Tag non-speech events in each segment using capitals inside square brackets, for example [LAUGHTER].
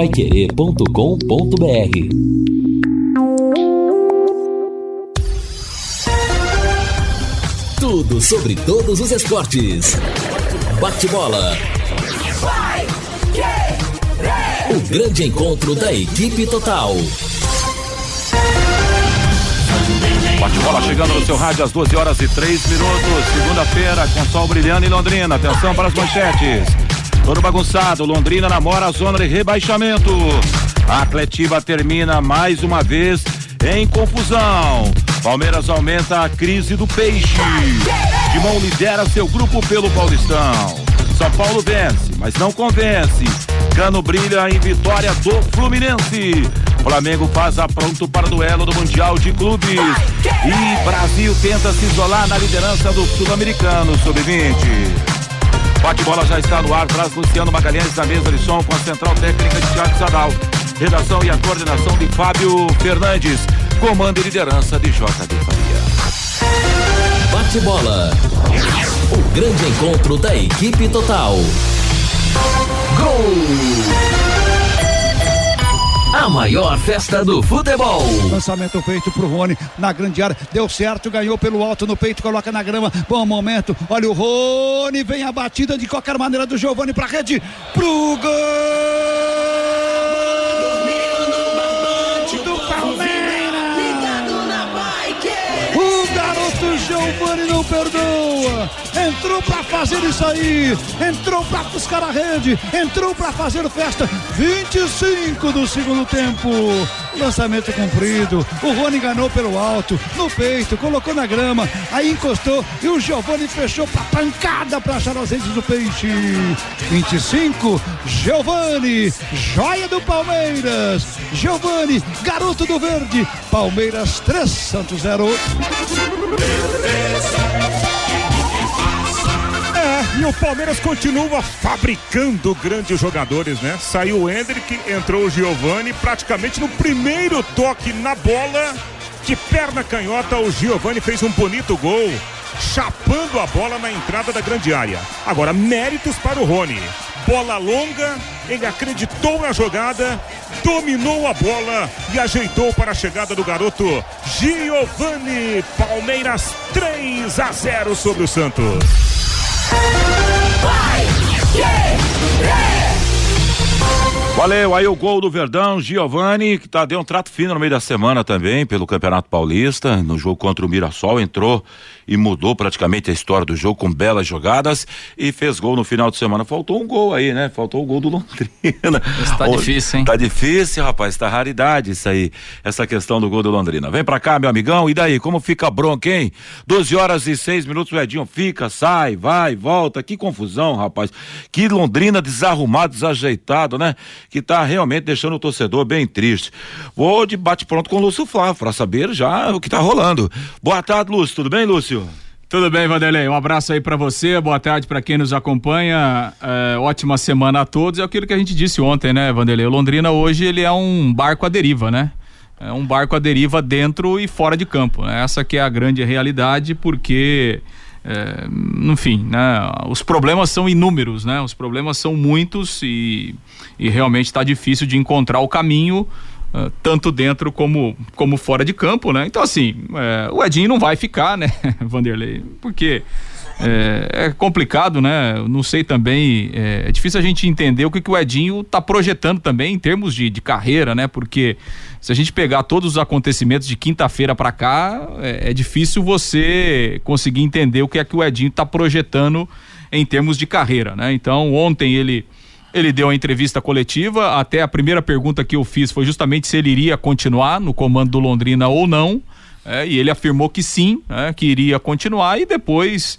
paiquerê.com.br Tudo sobre todos os esportes. Bate-bola. O grande encontro da equipe total. Bate-bola chegando no seu rádio às 12 horas e 3 minutos. Segunda-feira, com sol brilhando em Londrina. Atenção para as manchetes. Todo bagunçado, Londrina namora a zona de rebaixamento. A Atletiva termina mais uma vez em confusão. Palmeiras aumenta a crise do peixe. Timão lidera seu grupo pelo Paulistão. São Paulo vence, mas não convence. Cano brilha em vitória do Fluminense. Flamengo faz apronto para o duelo do Mundial de Clubes. E Brasil tenta se isolar na liderança do Sul-Americano Sub-20. Bate-bola já está no ar, traz Luciano Magalhães na mesa de som com a central técnica de Thiago Sadal. Redação e a coordenação de Fábio Fernandes. Comando e liderança de JD Faria. Bate-bola. O grande encontro da equipe total. Gol! A maior festa do futebol. Lançamento feito pro Rony na grande área. Deu certo, ganhou pelo alto no peito, coloca na grama. Bom momento. Olha o Rony, vem a batida de qualquer maneira do Giovani pra rede. Pro gol! Giovani não perdoa. Entrou para fazer isso aí. Entrou para buscar a rede. Entrou para fazer festa. 25 do segundo tempo. Lançamento cumprido. O Rony enganou pelo alto, no peito, colocou na grama. Aí encostou e o Giovani fechou para pancada para achar as redes do peixe. 25. Giovani, joia do Palmeiras. Giovani, garoto do verde. Palmeiras 3, Santos 0. É, e o Palmeiras continua fabricando grandes jogadores, né? Saiu o Hendrick, entrou o Giovani, praticamente no primeiro toque na bola, de perna canhota, o Giovani fez um bonito gol, chapando a bola na entrada da grande área. Agora, méritos para o Rony. Bola longa, ele acreditou na jogada, dominou a bola e ajeitou para a chegada do garoto Giovani. Palmeiras 3 a 0 sobre o Santos. Valeu, aí o gol do Verdão, Giovani, que tá, deu um trato fino no meio da semana também, pelo Campeonato Paulista, no jogo contra o Mirassol, entrou e mudou praticamente a história do jogo com belas jogadas e fez gol no final de semana. Faltou um gol aí, né? Faltou o gol do Londrina. Isso tá difícil, hein? Tá difícil, rapaz, tá raridade isso aí, essa questão do gol do Londrina. Vem pra cá, meu amigão, e daí, como fica a bronca, hein? 12 horas e 6 minutos, o Edinho fica, sai, vai, volta, que confusão, rapaz. Que Londrina desarrumado, desajeitado, né? Que tá realmente deixando o torcedor bem triste. Vou de bate pronto com o Lúcio Flávio, pra saber já o que tá rolando. Boa tarde, Lúcio, tudo bem, Lúcio? Tudo bem, Vanderlei? Um abraço aí para você, boa tarde para quem nos acompanha, é, ótima semana a todos. É aquilo que a gente disse ontem, né, Vanderlei? O Londrina hoje ele é um barco à deriva, né? É um barco à deriva dentro e fora de campo. Né? Essa que é a grande realidade, porque, é, enfim, né? Os problemas são inúmeros, né? Os problemas são muitos e, e realmente está difícil de encontrar o caminho Uh, tanto dentro como, como fora de campo, né? Então, assim, é, o Edinho não vai ficar, né, [LAUGHS] Vanderlei? Porque é, é complicado, né? Não sei também, é, é, difícil a gente entender o que, que o Edinho tá projetando também em termos de, de carreira, né? Porque se a gente pegar todos os acontecimentos de quinta-feira para cá, é, é, difícil você conseguir entender o que é que o Edinho tá projetando em termos de carreira, né? Então, ontem ele ele deu a entrevista coletiva, até a primeira pergunta que eu fiz foi justamente se ele iria continuar no comando do Londrina ou não. É, e ele afirmou que sim, é, que iria continuar e depois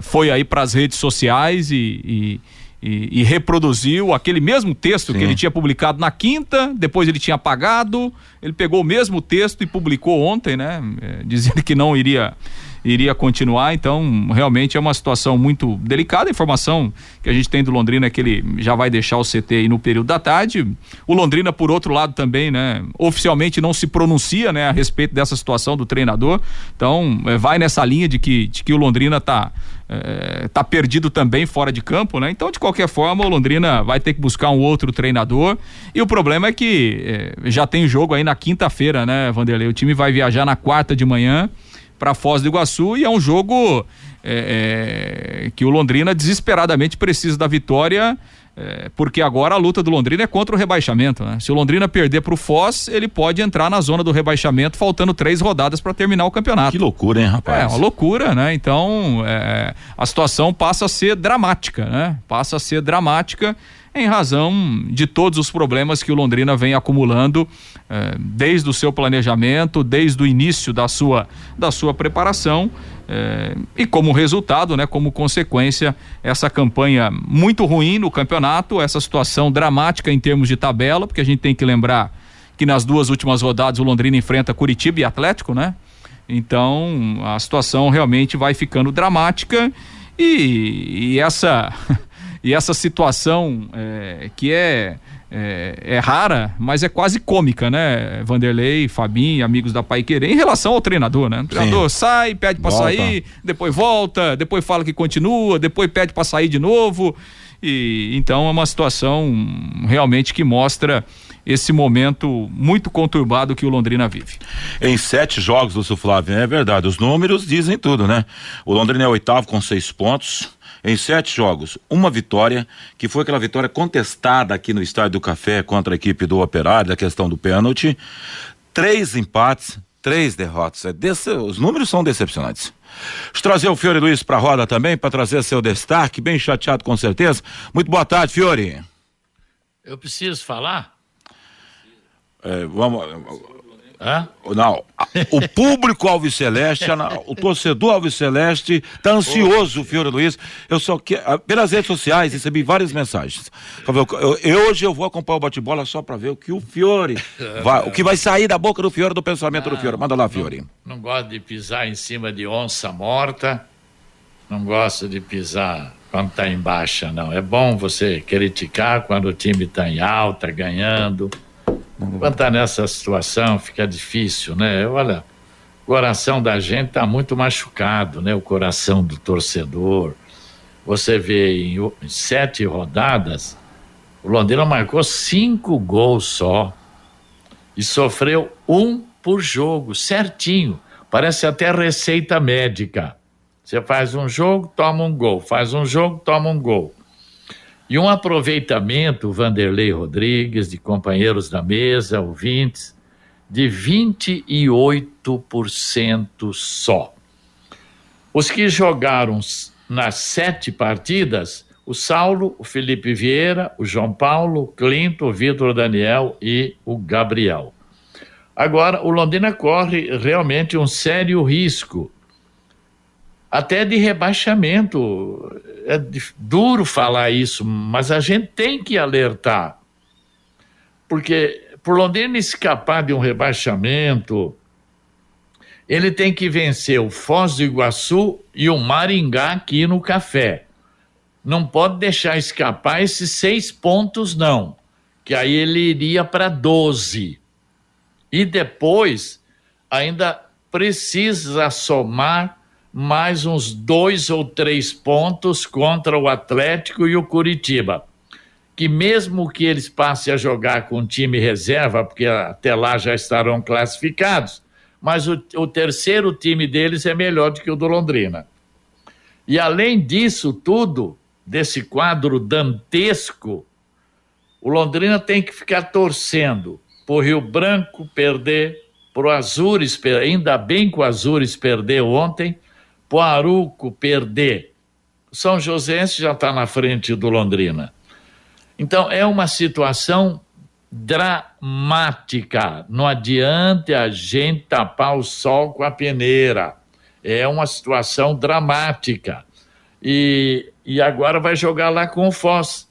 foi aí para as redes sociais e, e, e, e, reproduziu aquele mesmo texto sim. que ele tinha publicado na quinta, depois ele tinha apagado, ele pegou o mesmo texto e publicou ontem, né? É, dizendo que não iria iria continuar. Então, realmente é uma situação muito delicada. A informação que a gente tem do Londrina é que ele já vai deixar o CT aí no período da tarde. O Londrina, por outro lado, também, né, oficialmente não se pronuncia, né, a respeito dessa situação do treinador. Então, é, vai nessa linha de que, de que o Londrina é, tá perdido também fora de campo, né? Então, de qualquer forma, o Londrina vai ter que buscar um outro treinador. E o problema é que é, já tem jogo aí na quinta-feira, né, Vanderlei? O time vai viajar na quarta de manhã para Foz do Iguaçu e é um jogo é, que o Londrina desesperadamente precisa da vitória é, porque agora a luta do Londrina é contra o rebaixamento, né? Se o Londrina perder para o Foz, ele pode entrar na zona do rebaixamento, faltando três rodadas para terminar o campeonato. Que loucura, hein, rapaz? É, uma loucura, né? Então, é, a situação passa a ser dramática, né? Passa a ser dramática em razão de todos os problemas que o Londrina vem acumulando eh, desde o seu planejamento, desde o início da sua, da sua preparação eh, e como resultado, né, como consequência, essa campanha muito ruim no campeonato, essa situação dramática em termos de tabela, porque a gente tem que lembrar que nas duas últimas rodadas o Londrina enfrenta Curitiba e Atlético, né? Então a situação realmente vai ficando dramática e, e essa [LAUGHS] E essa situação é, que é, é, é, rara, mas é quase cômica, né? Vanderlei, Fabinho, amigos da Pai Querer, em relação ao treinador, né? O treinador Sim. sai, pede para sair, depois volta, depois fala que continua, depois pede para sair de novo. E então é uma situação realmente que mostra esse momento muito conturbado que o Londrina vive. Em sete jogos do Flávio, é verdade, os números dizem tudo, né? O Londrina é oitavo com seis pontos em sete jogos, uma vitória, que foi aquela vitória contestada aqui no Estádio do Café contra a equipe do Operário, da questão do pênalti, três empates, três derrotas. É desse, os números são decepcionantes. Deixa eu trazer o Fiore Luiz para a roda também, para trazer seu destaque, bem chateado com certeza. Muito boa tarde, Fiore. Eu preciso falar? É, vamos. Hã? Não, o público Alviceleste, o torcedor Alviceleste está ansioso, Fiore Luiz. Eu só quero, ah, pelas redes sociais, recebi várias mensagens. Eu, eu, hoje eu vou acompanhar o bate-bola só para ver o que o Fiore, [LAUGHS] vai, o que vai sair da boca do Fiore, do pensamento do Fiore. Manda lá, Fiore. Não, não gosto de pisar em cima de onça morta, não gosto de pisar quando está em baixa, não. É bom você criticar quando o time está em alta, ganhando quando está nessa situação, fica difícil, né? Olha, o coração da gente está muito machucado, né? O coração do torcedor. Você vê em, em sete rodadas, o Londrina marcou cinco gols só e sofreu um por jogo, certinho. Parece até receita médica. Você faz um jogo, toma um gol, faz um jogo, toma um gol. E um aproveitamento, Vanderlei Rodrigues, de companheiros da mesa, ouvintes, de 28% só. Os que jogaram nas sete partidas, o Saulo, o Felipe Vieira, o João Paulo, o Clinton, o Vitor Daniel e o Gabriel. Agora, o Londrina corre realmente um sério risco até de rebaixamento. É duro falar isso, mas a gente tem que alertar. Porque por Londrina escapar de um rebaixamento, ele tem que vencer o Foz do Iguaçu e o Maringá aqui no Café. Não pode deixar escapar esses seis pontos, não, que aí ele iria para 12. E depois ainda precisa somar mais uns dois ou três pontos contra o Atlético e o Curitiba. Que mesmo que eles passem a jogar com time reserva, porque até lá já estarão classificados, mas o, o terceiro time deles é melhor do que o do Londrina. E além disso tudo, desse quadro dantesco, o Londrina tem que ficar torcendo por Rio Branco perder, pro Azures, ainda bem que o Azures perdeu ontem, Poaruco perder. São Joséense já está na frente do Londrina. Então é uma situação dramática. Não adianta a gente tapar o sol com a peneira. É uma situação dramática. E, e agora vai jogar lá com o Foz.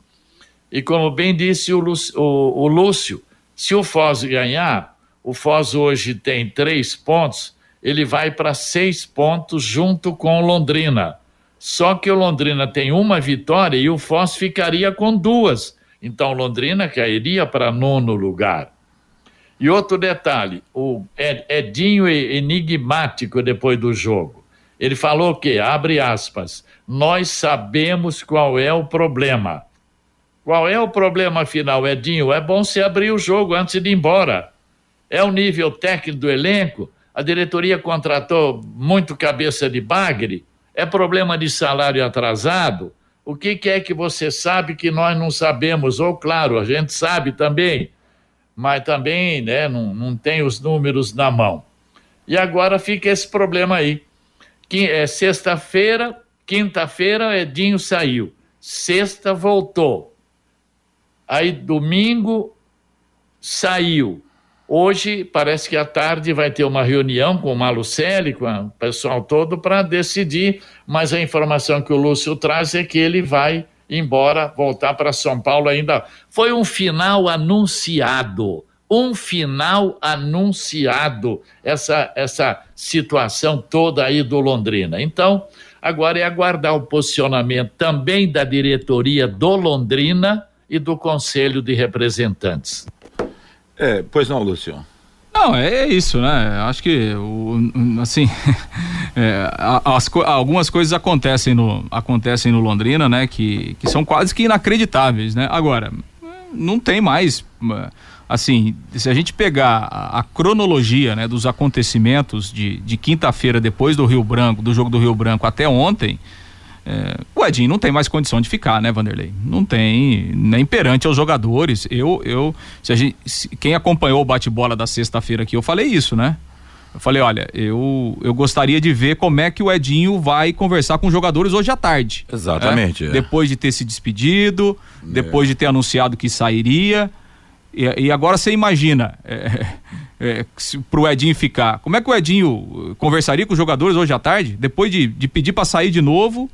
E como bem disse o Lúcio, o, o Lúcio se o Foz ganhar, o Foz hoje tem três pontos ele vai para seis pontos junto com o Londrina. Só que o Londrina tem uma vitória e o Foz ficaria com duas. Então Londrina cairia para nono lugar. E outro detalhe: o Edinho é enigmático depois do jogo. Ele falou que, abre aspas, nós sabemos qual é o problema. Qual é o problema final, Edinho? É bom se abrir o jogo antes de ir embora. É o nível técnico do elenco? A diretoria contratou muito cabeça de bagre? É problema de salário atrasado? O que, que é que você sabe que nós não sabemos? Ou, claro, a gente sabe também, mas também né, não, não tem os números na mão. E agora fica esse problema aí. Que é sexta-feira, quinta-feira, Edinho saiu. Sexta voltou. Aí domingo saiu. Hoje parece que à tarde vai ter uma reunião com o Malucelli, com o pessoal todo, para decidir, mas a informação que o Lúcio traz é que ele vai embora, voltar para São Paulo ainda. Foi um final anunciado um final anunciado, essa, essa situação toda aí do Londrina. Então, agora é aguardar o posicionamento também da diretoria do Londrina e do Conselho de Representantes. É, pois não, Lúcio. Não, é, é isso, né? Acho que, assim, [LAUGHS] é, as, algumas coisas acontecem no, acontecem no Londrina, né? Que, que são quase que inacreditáveis, né? Agora, não tem mais assim, se a gente pegar a, a cronologia né, dos acontecimentos de, de quinta-feira depois do Rio Branco, do jogo do Rio Branco até ontem, é, o Edinho não tem mais condição de ficar, né, Vanderlei? Não tem, nem perante aos jogadores. Eu, eu, se a gente, se, quem acompanhou o bate-bola da sexta-feira aqui, eu falei isso, né? Eu falei, olha, eu, eu gostaria de ver como é que o Edinho vai conversar com os jogadores hoje à tarde. Exatamente. É? É. Depois de ter se despedido, depois de ter anunciado que sairia. E, e agora você imagina, é, é, pro Edinho ficar. Como é que o Edinho conversaria com os jogadores hoje à tarde, depois de, de pedir para sair de novo?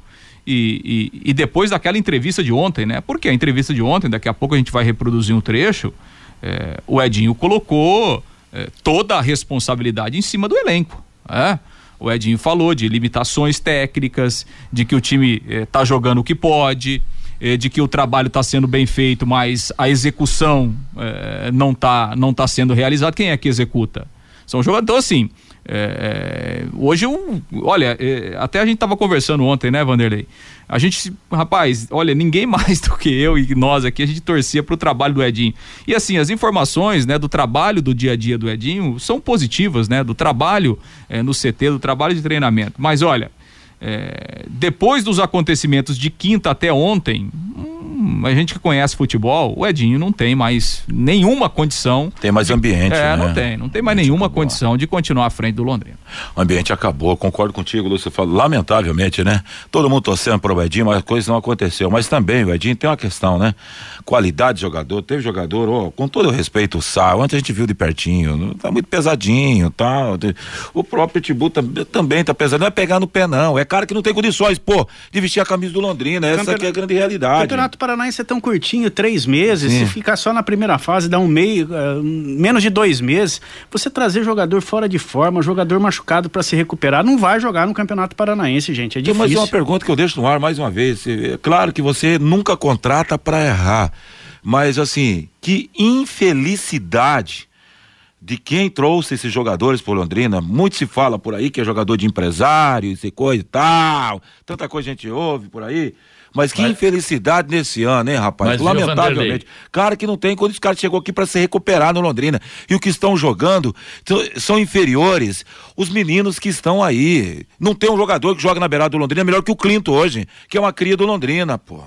E, e, e, depois daquela entrevista de ontem, né? Porque a entrevista de ontem, daqui a pouco a gente vai reproduzir um trecho, é, o Edinho colocou é, toda a responsabilidade em cima do elenco. É? O Edinho falou de limitações técnicas, de que o time está é, jogando o que pode, eh, de que o trabalho está sendo bem feito, mas a execução eh, não está não tá sendo realizada, quem é que executa? São jogadores, então, assim, é, hoje eu, olha, é, até a gente estava conversando ontem, né, Vanderlei? A gente, rapaz, olha, ninguém [LAUGHS] mais do que eu e nós aqui, a gente torcia para o trabalho do Edinho. E assim, as informações, né, do trabalho do dia a dia do Edinho são positivas, né, do trabalho é, no CT, do trabalho de treinamento. Mas olha, é, depois dos acontecimentos de quinta até ontem, hum, a gente que conhece futebol, o Edinho não tem mais nenhuma condição. Tem mais ambiente. É, né? não tem, não tem mais nenhuma acabou. condição de continuar à frente do Londrina. O ambiente acabou, concordo contigo, Lúcio. Fala, lamentavelmente, né? Todo mundo torcendo para o Edinho, mas a coisa não aconteceu. Mas também o Edinho tem uma questão, né? Qualidade de jogador, teve jogador, oh, com todo o respeito, o Sal, antes a gente viu de pertinho, tá muito pesadinho, tá? O próprio Tibu também tá pesado, não é pegar no pé, não, é cara que não tem condições, pô, de vestir a camisa do Londrina. Essa aqui é a grande realidade. O Campeonato Paranaense é tão curtinho, três meses. Sim. Se ficar só na primeira fase, dá um meio, uh, menos de dois meses. Você trazer jogador fora de forma, jogador machucado para se recuperar, não vai jogar no Campeonato Paranaense, gente. É difícil. Mas uma pergunta que eu deixo no ar mais uma vez. É claro que você nunca contrata para errar. Mas assim, que infelicidade de quem trouxe esses jogadores por Londrina. Muito se fala por aí que é jogador de empresário, e coisa e tal. Tanta coisa a gente ouve por aí. Mas que infelicidade nesse ano, hein, rapaz? Mas, Lamentavelmente. Cara que não tem, quando esse cara chegou aqui para se recuperar no Londrina. E o que estão jogando são inferiores. Os meninos que estão aí. Não tem um jogador que joga na beirada do Londrina melhor que o Clinton hoje, que é uma cria do Londrina, pô.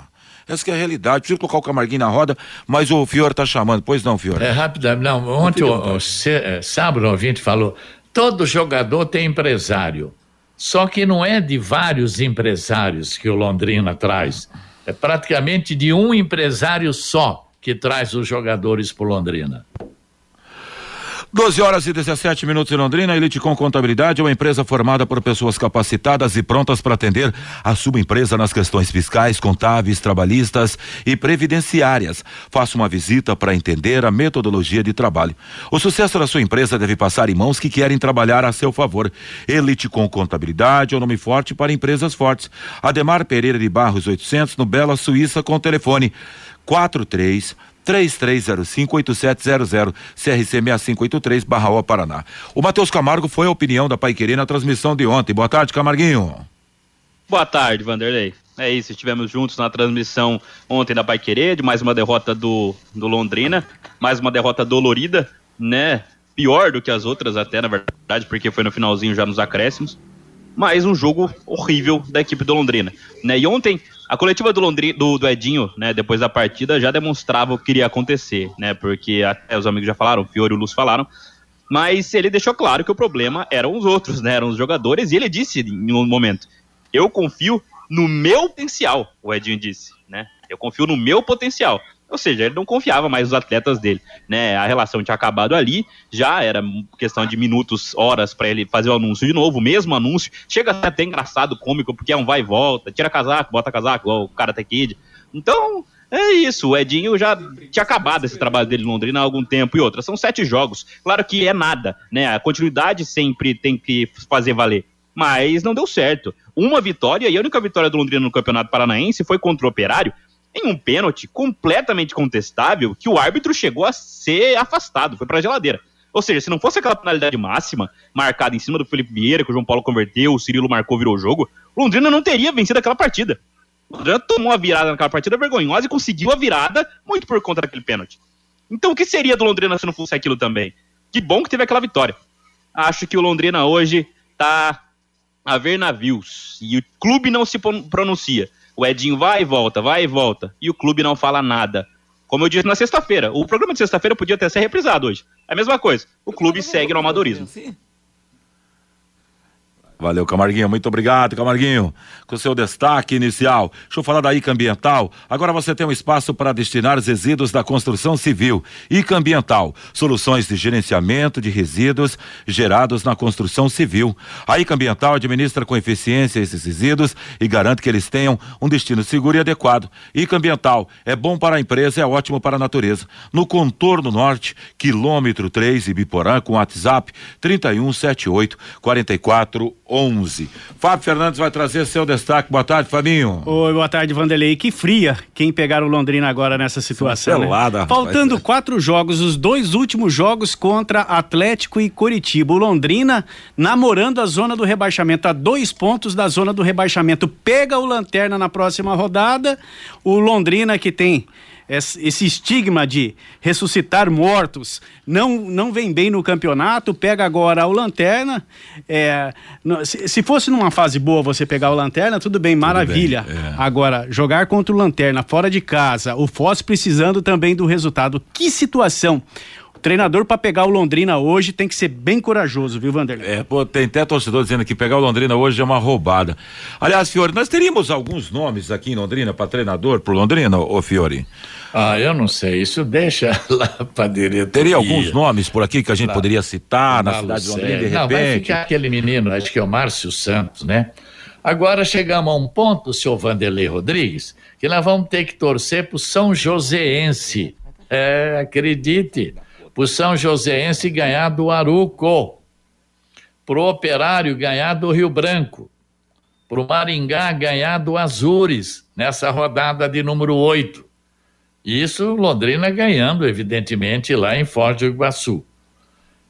Essa é a realidade. Preciso colocar o Camarguinho na roda, mas o Fiore está chamando. Pois não, Fiore? É rápido. Não, ontem, o, o, é, sábado, o ouvinte falou: todo jogador tem empresário. Só que não é de vários empresários que o Londrina traz. É praticamente de um empresário só que traz os jogadores para Londrina. 12 horas e 17 minutos em Londrina. Elite com Contabilidade é uma empresa formada por pessoas capacitadas e prontas para atender a sua empresa nas questões fiscais, contábeis, trabalhistas e previdenciárias. Faça uma visita para entender a metodologia de trabalho. O sucesso da sua empresa deve passar em mãos que querem trabalhar a seu favor. Elite com Contabilidade é um nome forte para empresas fortes. Ademar Pereira de Barros 800 no Bela Suíça com telefone 43 3305-8700, CRC 6583, Paraná. O Matheus Camargo foi a opinião da Paiquerê na transmissão de ontem. Boa tarde, Camarguinho. Boa tarde, Vanderlei. É isso, estivemos juntos na transmissão ontem da Paiquerê, de mais uma derrota do, do Londrina, mais uma derrota dolorida, né? Pior do que as outras até, na verdade, porque foi no finalzinho já nos acréscimos. Mas um jogo horrível da equipe do Londrina. Né? E ontem a coletiva do, Londri, do, do, Edinho, né, depois da partida, já demonstrava o que iria acontecer, né? Porque até os amigos já falaram, o Fiore e o Luz falaram. Mas ele deixou claro que o problema eram os outros, né? Eram os jogadores, e ele disse em um momento: Eu confio no meu potencial, o Edinho disse, né? Eu confio no meu potencial. Ou seja, ele não confiava mais nos atletas dele, né? A relação tinha acabado ali, já era questão de minutos, horas para ele fazer o anúncio de novo, o mesmo anúncio. Chega até engraçado, cômico, porque é um vai e volta, tira casaco, bota casaco, o Karate Kid. Então, é isso, o Edinho já tinha acabado esse trabalho dele em Londrina há algum tempo e outra. São sete jogos. Claro que é nada, né? A continuidade sempre tem que fazer valer. Mas não deu certo. Uma vitória, e a única vitória do Londrina no Campeonato Paranaense foi contra o Operário, em um pênalti completamente contestável que o árbitro chegou a ser afastado, foi para a geladeira. Ou seja, se não fosse aquela penalidade máxima marcada em cima do Felipe Vieira, que o João Paulo converteu, o Cirilo marcou, virou o jogo, o Londrina não teria vencido aquela partida. O Londrina tomou a virada naquela partida vergonhosa e conseguiu a virada muito por conta daquele pênalti. Então o que seria do Londrina se não fosse aquilo também? Que bom que teve aquela vitória. Acho que o Londrina hoje tá a ver navios e o clube não se pronuncia. O Edinho vai e volta, vai e volta. E o clube não fala nada. Como eu disse na sexta-feira, o programa de sexta-feira podia até ser reprisado hoje. É a mesma coisa. O clube segue no amadorismo. Valeu, Camarguinho. Muito obrigado, Camarguinho, com seu destaque inicial. Deixa eu falar da ICA Ambiental. Agora você tem um espaço para destinar os resíduos da construção civil. ICA Ambiental, soluções de gerenciamento de resíduos gerados na construção civil. A ICA Ambiental administra com eficiência esses resíduos e garante que eles tenham um destino seguro e adequado. ICA Ambiental é bom para a empresa, é ótimo para a natureza. No contorno norte, quilômetro 3 Ibiporã, com WhatsApp 3178 44 11. Fábio Fernandes vai trazer seu destaque. Boa tarde, Fabinho. Oi, boa tarde, Vanderlei. Que fria quem pegar o Londrina agora nessa situação. Pelada, né? Faltando rapaz. quatro jogos, os dois últimos jogos contra Atlético e Coritiba. O Londrina namorando a zona do rebaixamento, a dois pontos da zona do rebaixamento. Pega o Lanterna na próxima rodada. O Londrina que tem esse estigma de ressuscitar mortos não, não vem bem no campeonato, pega agora o Lanterna. É, se, fosse numa fase boa você pegar o Lanterna, tudo bem, maravilha. Bem, é. Agora, jogar contra o Lanterna fora de casa, o Foz precisando também do resultado. Que situação! Treinador para pegar o Londrina hoje tem que ser bem corajoso, viu, Vanderlei? É, pô, tem até torcedor dizendo que pegar o Londrina hoje é uma roubada. Aliás, Fiore, nós teríamos alguns nomes aqui em Londrina para treinador pro Londrina, ô Fiore? Ah, eu não sei, isso deixa [LAUGHS] lá para diretoria. Teria alguns nomes por aqui que a gente lá, poderia citar na cidade de Londrina, de repente? Não, vai ficar aquele menino, acho que é o Márcio Santos, né? Agora chegamos a um ponto, senhor Vanderlei Rodrigues, que nós vamos ter que torcer pro São Joséense. É, acredite o São Joséense ganhar do Aruco, para o Operário ganhar do Rio Branco, para o Maringá ganhar do Azures, nessa rodada de número 8. Isso Londrina ganhando, evidentemente, lá em Foz do Iguaçu.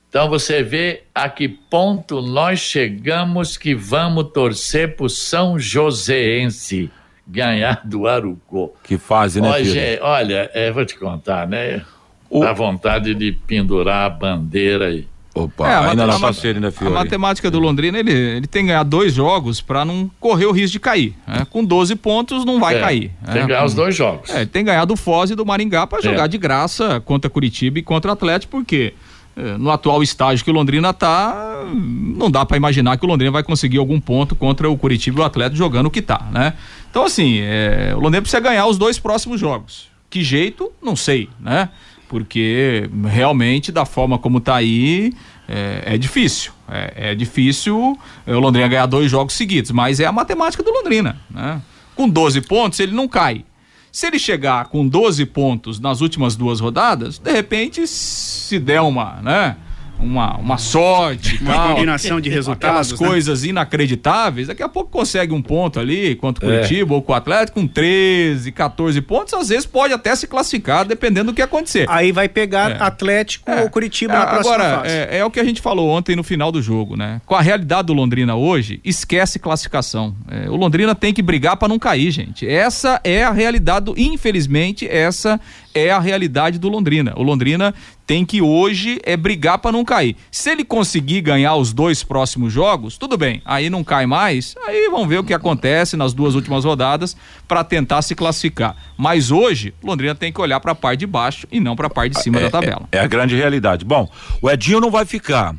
Então você vê a que ponto nós chegamos que vamos torcer para o São Joséense ganhar do Arucó. Que fase, né, Olha, olha é, vou te contar, né? O... Dá vontade de pendurar a bandeira aí. Opa, é, ainda não passei ainda, Fiore. A matemática do Londrina, ele, ele tem que ganhar dois jogos para não correr o risco de cair. Né? Com 12 pontos não vai é, cair. Tem né? que ganhar os dois jogos. É, tem que ganhar do Foz e do Maringá para jogar é. de graça contra Curitiba e contra Atlético, porque é, no atual estágio que o Londrina tá, não dá para imaginar que o Londrina vai conseguir algum ponto contra o Curitiba e o Atlético jogando o que tá, né? Então assim, é, o Londrina precisa ganhar os dois próximos jogos. Que jeito? Não sei, né? Porque realmente da forma como está aí é, é difícil. É, é, difícil o Londrina ganhar dois jogos seguidos, mas é a matemática do Londrina. Né? Com 12 pontos ele não cai. Se ele chegar com 12 pontos nas últimas duas rodadas, de repente, se der uma, né? Uma, uma sorte, uma tal, combinação de resultados, aquelas né? coisas inacreditáveis, daqui a pouco consegue um ponto ali contra o Curitiba ou com o Atlético com 13, 14 pontos, às vezes pode até se classificar dependendo do que acontecer. Aí vai pegar É. Atlético É. ou Curitiba É, na próxima Agora, fase. é, é o que a gente falou ontem no final do jogo, né? Com a realidade do Londrina hoje, esquece classificação. É, o Londrina tem que brigar para não cair, gente. Essa é a realidade, do, infelizmente, essa é a realidade do Londrina. O Londrina tem que hoje é brigar para não cair. Se ele conseguir ganhar os dois próximos jogos, tudo bem. Aí não cai mais. Aí vamos ver o que acontece nas duas últimas rodadas para tentar se classificar. Mas hoje, o Londrina tem que olhar para a parte de baixo e não para a parte de cima da tabela. É, a grande realidade. Bom, o Edinho não vai ficar.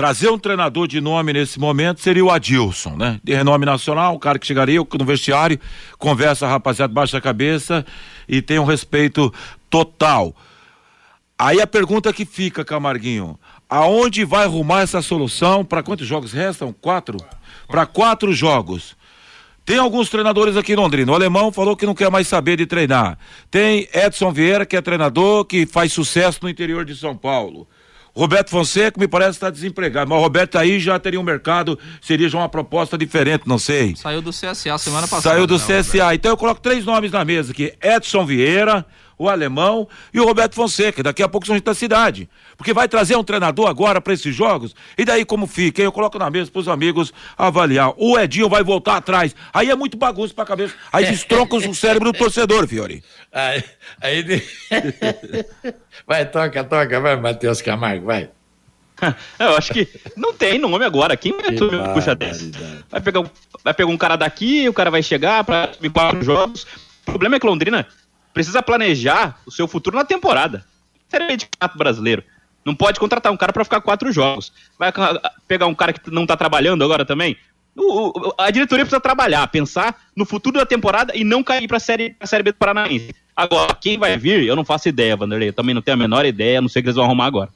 Trazer um treinador de nome nesse momento seria o Adilson, né? De renome nacional, um cara que chegaria no vestiário, conversa, rapaziada, baixa a cabeça e tem um respeito total. Aí a pergunta que fica, Camarguinho, aonde vai arrumar essa solução? Para quantos jogos restam? Quatro? Para quatro jogos. Tem alguns treinadores aqui em Londrina. O alemão falou que não quer mais saber de treinar. Tem Edson Vieira, que é treinador, que faz sucesso no interior de São Paulo. Roberto Fonseca me parece estar desempregado, mas o Roberto aí já teria um mercado, seria já uma proposta diferente, não sei. Saiu do CSA semana passada. Saiu do né, CSA. Então eu coloco três nomes na mesa aqui: Edson Vieira, o alemão e o Roberto Fonseca. Daqui a pouco são gente da cidade. Porque vai trazer um treinador agora para esses jogos. E daí como fica? Eu coloco na mesa para os amigos avaliar. O Edinho vai voltar atrás. Aí é muito bagunça pra cabeça. Aí destronca o cérebro do torcedor, Fiore. Aí, aí [LAUGHS] vai, toca, toca, vai, Matheus Camargo, vai. [LAUGHS] Eu acho que não tem nome agora. Quem vai assumir um puxa desse? Vai pegar, um- vai pegar um cara daqui, o cara vai chegar para quatro jogos. O problema é que Londrina precisa planejar o seu futuro na temporada. Série de campeonato brasileiro. Não pode contratar um cara para ficar quatro jogos. Vai pegar um cara que não tá trabalhando agora também. O- a diretoria precisa trabalhar, pensar no futuro da temporada e não cair pra série, pra série B do Paranaense. Agora, quem vai vir, eu não faço ideia, Vanderlei. Eu também não tenho a menor ideia, não sei o que eles vão arrumar agora.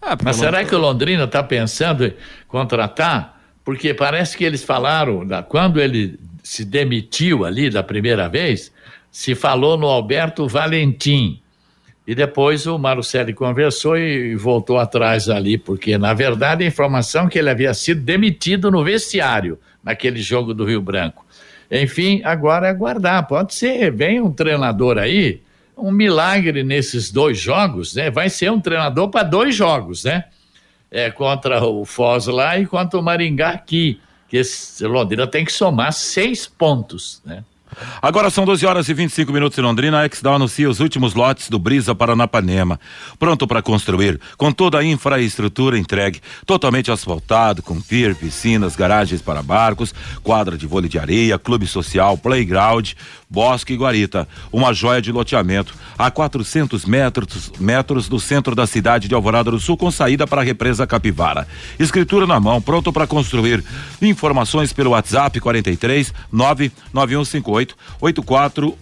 Porque Mas será que o Londrina está pensando em contratar? Porque parece que eles falaram, da- quando ele se demitiu ali da primeira vez, se falou no Alberto Valentim. E depois o Marucelli conversou e voltou atrás ali, porque na verdade a informação é que ele havia sido demitido no vestiário, naquele jogo do Rio Branco. Enfim, agora é aguardar. Pode ser, vem um treinador aí, um milagre nesses dois jogos, né? Vai ser um treinador para dois jogos, né? É, contra o Foz lá e contra o Maringá aqui. Que esse Londrina tem que somar seis pontos, né? Agora são 12 horas e 25 minutos em Londrina. A Exdal anuncia os últimos lotes do Brisa Paranapanema. Pronto para construir, com toda a infraestrutura entregue, totalmente asfaltado, com pier, piscinas, garagens para barcos, quadra de vôlei de areia, clube social, playground, bosque e guarita. Uma joia de loteamento a 400 metros, metros do centro da cidade de Alvorada do Sul, com saída para a represa Capivara. Escritura na mão, pronto para construir. Informações pelo WhatsApp 43 99158 84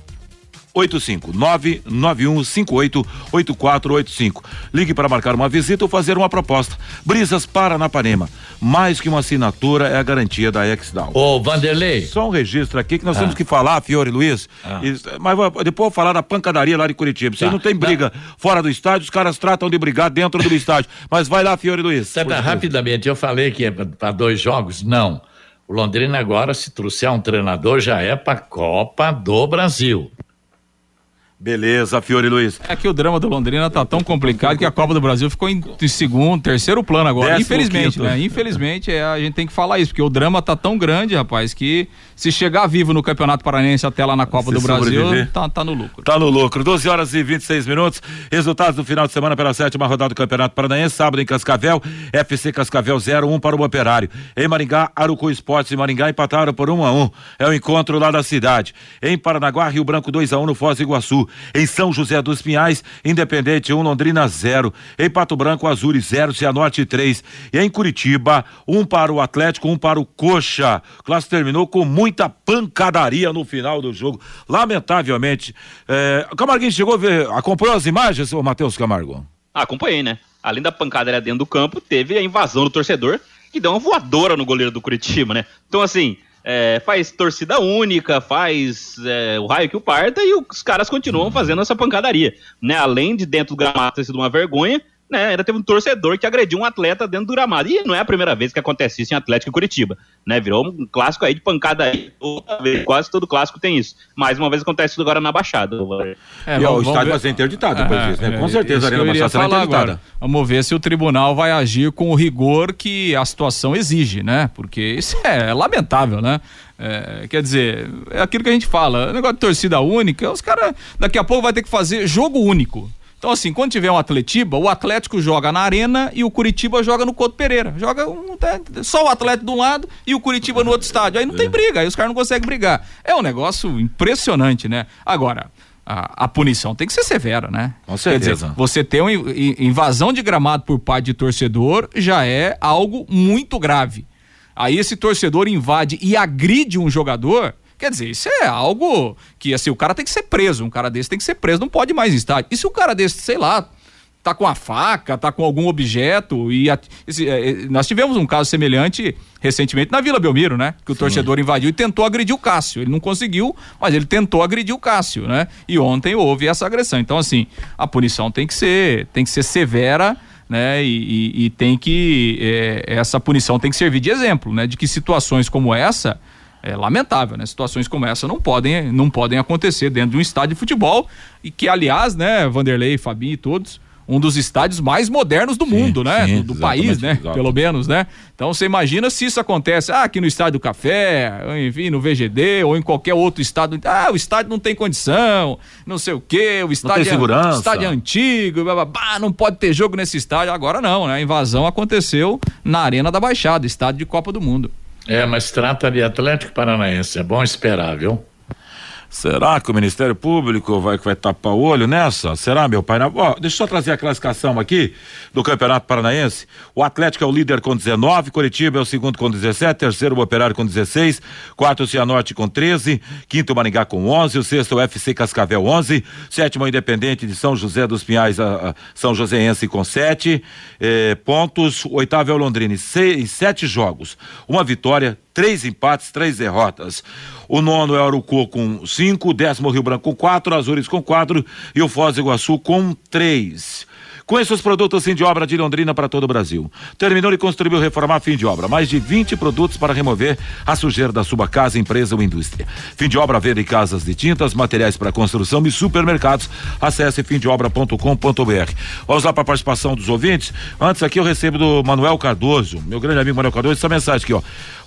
85 99158 8485. Ligue para marcar uma visita ou fazer uma proposta. Brisas Paranapanema. Mais que uma assinatura é a garantia da Exdal. Ô, Vanderlei. Só um registro aqui que nós temos que falar, Fiore Luiz. Isso, mas depois eu vou falar da pancadaria lá de Curitiba. Vocês Tá. não tem briga fora do estádio, os caras tratam de brigar dentro do [LAUGHS] estádio. Mas vai lá, Fiore Luiz. Tá, favor. rapidamente, eu falei que é para dois jogos? Não. O Londrina agora, se trouxer um treinador, já é para Copa do Brasil. Beleza, Fiore Luiz. É que o drama do Londrina tá tão complicado que a Copa do Brasil ficou em, segundo, terceiro plano agora. Décimo Infelizmente, quinto. né? Infelizmente, é, a gente tem que falar isso, porque o drama tá tão grande, rapaz, que se chegar vivo no Campeonato Paranense até lá na Copa Se do Brasil, tá, tá no lucro. Tá no lucro. 12 horas e 26 minutos. Resultados do final de semana pela sétima rodada do Campeonato Paranaense. Sábado em Cascavel, FC Cascavel 0-1 para o Operário. Em Maringá, Arucu Esportes e Maringá empataram por 1 a 1 É o encontro lá da cidade. Em Paranaguá, Rio Branco 2 a 1 no Foz do Iguaçu. Em São José dos Pinhais, Independente 1, Londrina 0. Em Pato Branco, Azul 0, Cianorte 3. E em Curitiba, um para o Atlético, um para o Coxa. O clássico terminou com muita pancadaria no final do jogo. Lamentavelmente. É... O Camarguinho chegou a ver, acompanhou as imagens, ô Matheus Camargo? Acompanhei, né? Além da pancada dentro do campo, teve a invasão do torcedor, que deu uma voadora no goleiro do Curitiba, né? Então, assim, é, faz torcida única, faz é, o raio que o parta e os caras continuam fazendo essa pancadaria, né? Além de dentro do gramado ter sido uma vergonha, né, ainda teve um torcedor que agrediu um atleta dentro do gramado. E não é a primeira vez que acontece isso em Atlético e Curitiba, né? Virou um clássico aí de pancada aí. Quase todo clássico tem isso. Mais uma vez acontece isso agora na Baixada. É, e ó, o estádio vai ser interditado depois disso, né? Com certeza a Arena Baixada será interditada. Agora. Vamos ver se o tribunal vai agir com o rigor que a situação exige, né? Porque isso é lamentável, né? É, quer dizer, é aquilo que a gente fala, negócio de torcida única, os caras daqui a pouco vai ter que fazer jogo único. Então, assim, quando tiver um Atletiba, o Atlético joga na Arena e o Curitiba joga no Couto Pereira. Joga um, só o Atlético de um lado e o Curitiba no outro estádio. Aí não tem é. briga, aí os caras não conseguem brigar. É um negócio impressionante, né? Agora, a, a, punição tem que ser severa, né? Com certeza. Dizer, você ter uma invasão de gramado por parte de torcedor já é algo muito grave. Aí esse torcedor invade e agride um jogador, Quer dizer, isso é algo que, assim, o cara tem que ser preso. Um cara desse tem que ser preso, não pode mais estar. E se o cara desse, sei lá, tá com a faca, tá com algum objeto e esse, é, nós tivemos um caso semelhante recentemente na Vila Belmiro, né? Que o Sim. torcedor invadiu e tentou agredir o Cássio. Ele não conseguiu, mas ele tentou agredir o Cássio, né? E ontem houve essa agressão. Então, assim, a punição tem que ser, tem que ser severa. Né, e, e, e tem que é, essa punição tem que servir de exemplo, né, de que situações como essa é lamentável, né? Situações como essa não podem, não podem acontecer dentro de um estádio de futebol e que, aliás, né, Vanderlei, Fabinho e todos, um dos estádios mais modernos do sim, mundo, né? Sim, do, do país, né? Exato. Pelo menos, né? Então você imagina se isso acontece ah, aqui no Estádio do Café, enfim, no VGD ou em qualquer outro estado. Ah, o estádio não tem condição, não sei o quê, o estádio, não tem é segurança. Estádio é antigo, blá, blá, blá, não pode ter jogo nesse estádio. Agora não, né? A invasão aconteceu na Arena da Baixada, estádio de Copa do Mundo. É, mas trata de Atlético Paranaense, é bom esperar, viu? Será que o Ministério Público vai, vai tapar o olho nessa? Será, meu pai? Ó, deixa eu só trazer a classificação aqui do Campeonato Paranaense. O Atlético é o líder com 19, Curitiba é o segundo com 17, terceiro o Operário com 16, quarto o Cianorte com 13, quinto o Maringá com 11, o sexto o FC Cascavel 11, sétimo o Independente de São José dos Pinhais, a, a São Joséense com 7 eh, pontos, oitavo é o Londrina, seis, sete jogos, uma vitória, três empates, três derrotas. O nono é Arucô com cinco, décimo Rio Branco com quatro, Azures com quatro e o Foz do Iguaçu com três. Conheça os produtos fim de obra de Londrina para todo o Brasil. Terminou e construiu reformar fim de obra. Mais de 20 produtos para remover a sujeira da sua casa, empresa ou indústria. Fim de obra venda em casas de tintas, materiais para construção e supermercados. Acesse fimdeobra.com.br. Vamos lá para a participação dos ouvintes. Antes aqui eu recebo do Manuel Cardoso, meu grande amigo Manuel Cardoso, essa mensagem aqui, ó.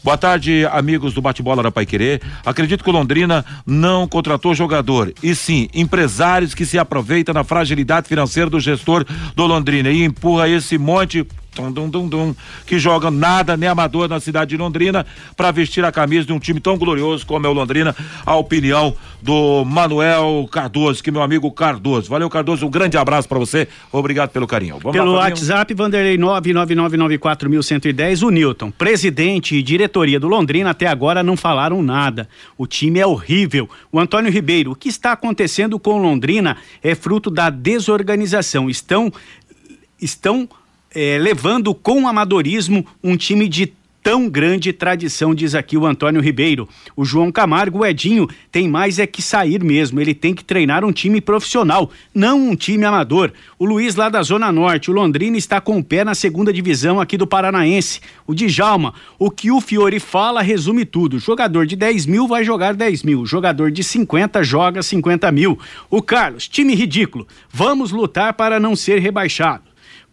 Boa tarde, amigos do Bate-Bola da Pai Querer. Acredito que o Londrina não contratou jogador, e sim empresários que se aproveitam da fragilidade financeira do gestor do Londrina e empurra esse monte Dum, dum, dum, dum, que joga nada nem amador na cidade de Londrina para vestir a camisa de um time tão glorioso como é o Londrina. A opinião do Manuel Cardoso, que meu amigo Cardoso. Valeu, Cardoso, um grande abraço para você. Obrigado pelo carinho. Vamos pelo lá, WhatsApp, Vanderlei 99994110, o Newton, presidente e diretoria do Londrina até agora não falaram nada. O time é horrível. O Antônio Ribeiro, o que está acontecendo com Londrina é fruto da desorganização. Estão estão é, levando com amadorismo um time de tão grande tradição, diz aqui o Antônio Ribeiro. O João Camargo, o Edinho, tem mais é que sair mesmo. Ele tem que treinar um time profissional, não um time amador. O Luiz lá da Zona Norte, o Londrina está com o pé na segunda divisão aqui do Paranaense. O Djalma, o que o Fiore fala resume tudo. Jogador de 10 mil vai jogar 10 mil. Jogador de 50 joga 50 mil. O Carlos, time ridículo. Vamos lutar para não ser rebaixado.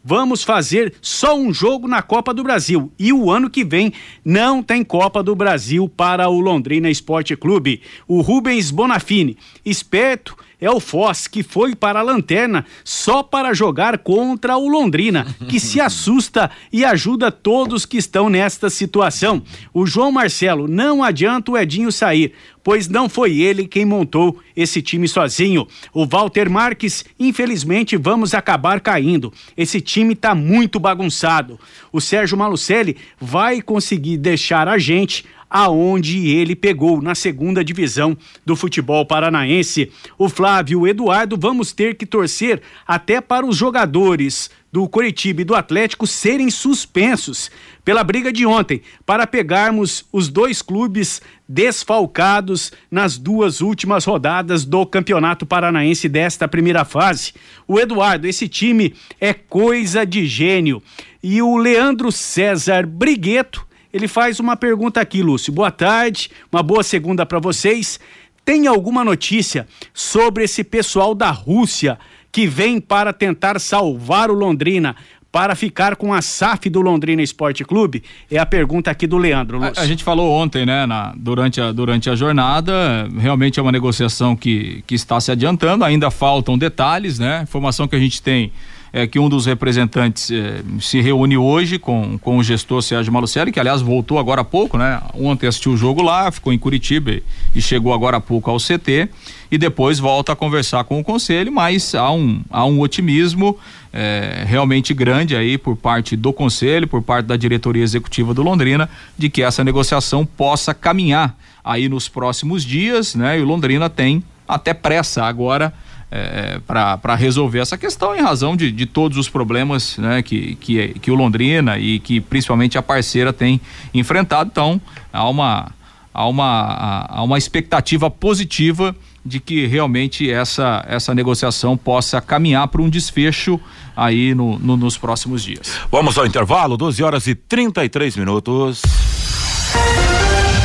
Vamos fazer só um jogo na Copa do Brasil. E o ano que vem não tem Copa do Brasil para o Londrina Esporte Clube. O Rubens Bonafini, esperto é o Foz, que foi para a lanterna só para jogar contra o Londrina, que se [LAUGHS] assusta e ajuda todos que estão nesta situação. O João Marcelo, não adianta o Edinho sair, pois não foi ele quem montou esse time sozinho. O Walter Marques, infelizmente, vamos acabar caindo. Esse time tá muito bagunçado. O Sérgio Malucelli vai conseguir deixar a gente aonde ele pegou na segunda divisão do futebol paranaense. O Flávio Eduardo vamos ter que torcer até para os jogadores do Coritiba e do Atlético serem suspensos pela briga de ontem, para pegarmos os dois clubes desfalcados nas duas últimas rodadas do Campeonato Paranaense desta primeira fase. O Eduardo, esse time é coisa de gênio. E o Leandro César Brigueto, ele faz uma pergunta aqui, Lúcio. Boa tarde, uma boa segunda para vocês. Tem alguma notícia sobre esse pessoal da Rússia que vem para tentar salvar o Londrina? Para ficar com a SAF do Londrina Esporte Clube? É a pergunta aqui do Leandro. A, a, gente falou ontem, né, na, durante, a, durante a jornada, realmente é uma negociação que, que está se adiantando, ainda faltam detalhes, né? Informação que a gente tem é, que um dos representantes é, se reúne hoje com, com o gestor Sérgio Malucelli, que aliás voltou agora há pouco, né? Ontem assistiu o jogo lá, ficou em Curitiba e chegou agora há pouco ao CT e depois volta a conversar com o conselho, mas há um, há um otimismo é, realmente grande aí por parte do conselho, por parte da diretoria executiva do Londrina, de que essa negociação possa caminhar aí nos próximos dias, né? E o Londrina tem até pressa agora é, para resolver essa questão em razão de, de todos os problemas né, que, que, que o Londrina e que principalmente a parceira tem enfrentado. Então, há uma, há uma, há uma expectativa positiva de que realmente essa, essa negociação possa caminhar para um desfecho aí no, no, nos próximos dias. Vamos ao intervalo, 12 horas e 33 minutos.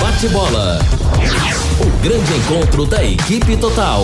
Bate bola. O grande encontro da equipe total.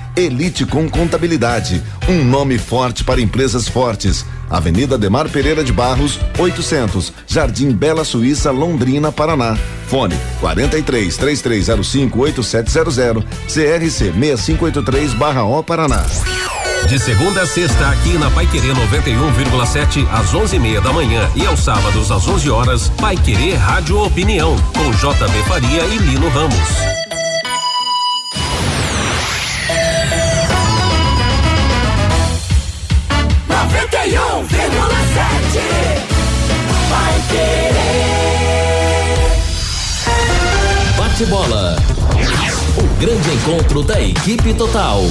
Elite com Contabilidade, um nome forte para empresas fortes. Avenida Demar Pereira de Barros, 800, Jardim Bela Suíça, Londrina, Paraná. Fone 43 3305 8700, CRC 6583/O Paraná. De segunda a sexta, aqui na Pai Querer 91,7 às 11:30 da manhã e aos sábados às 11 horas, Pai Querer Rádio Opinião com JB Faria e Lino Ramos. Vai querer. Bate bola. O grande encontro da equipe total.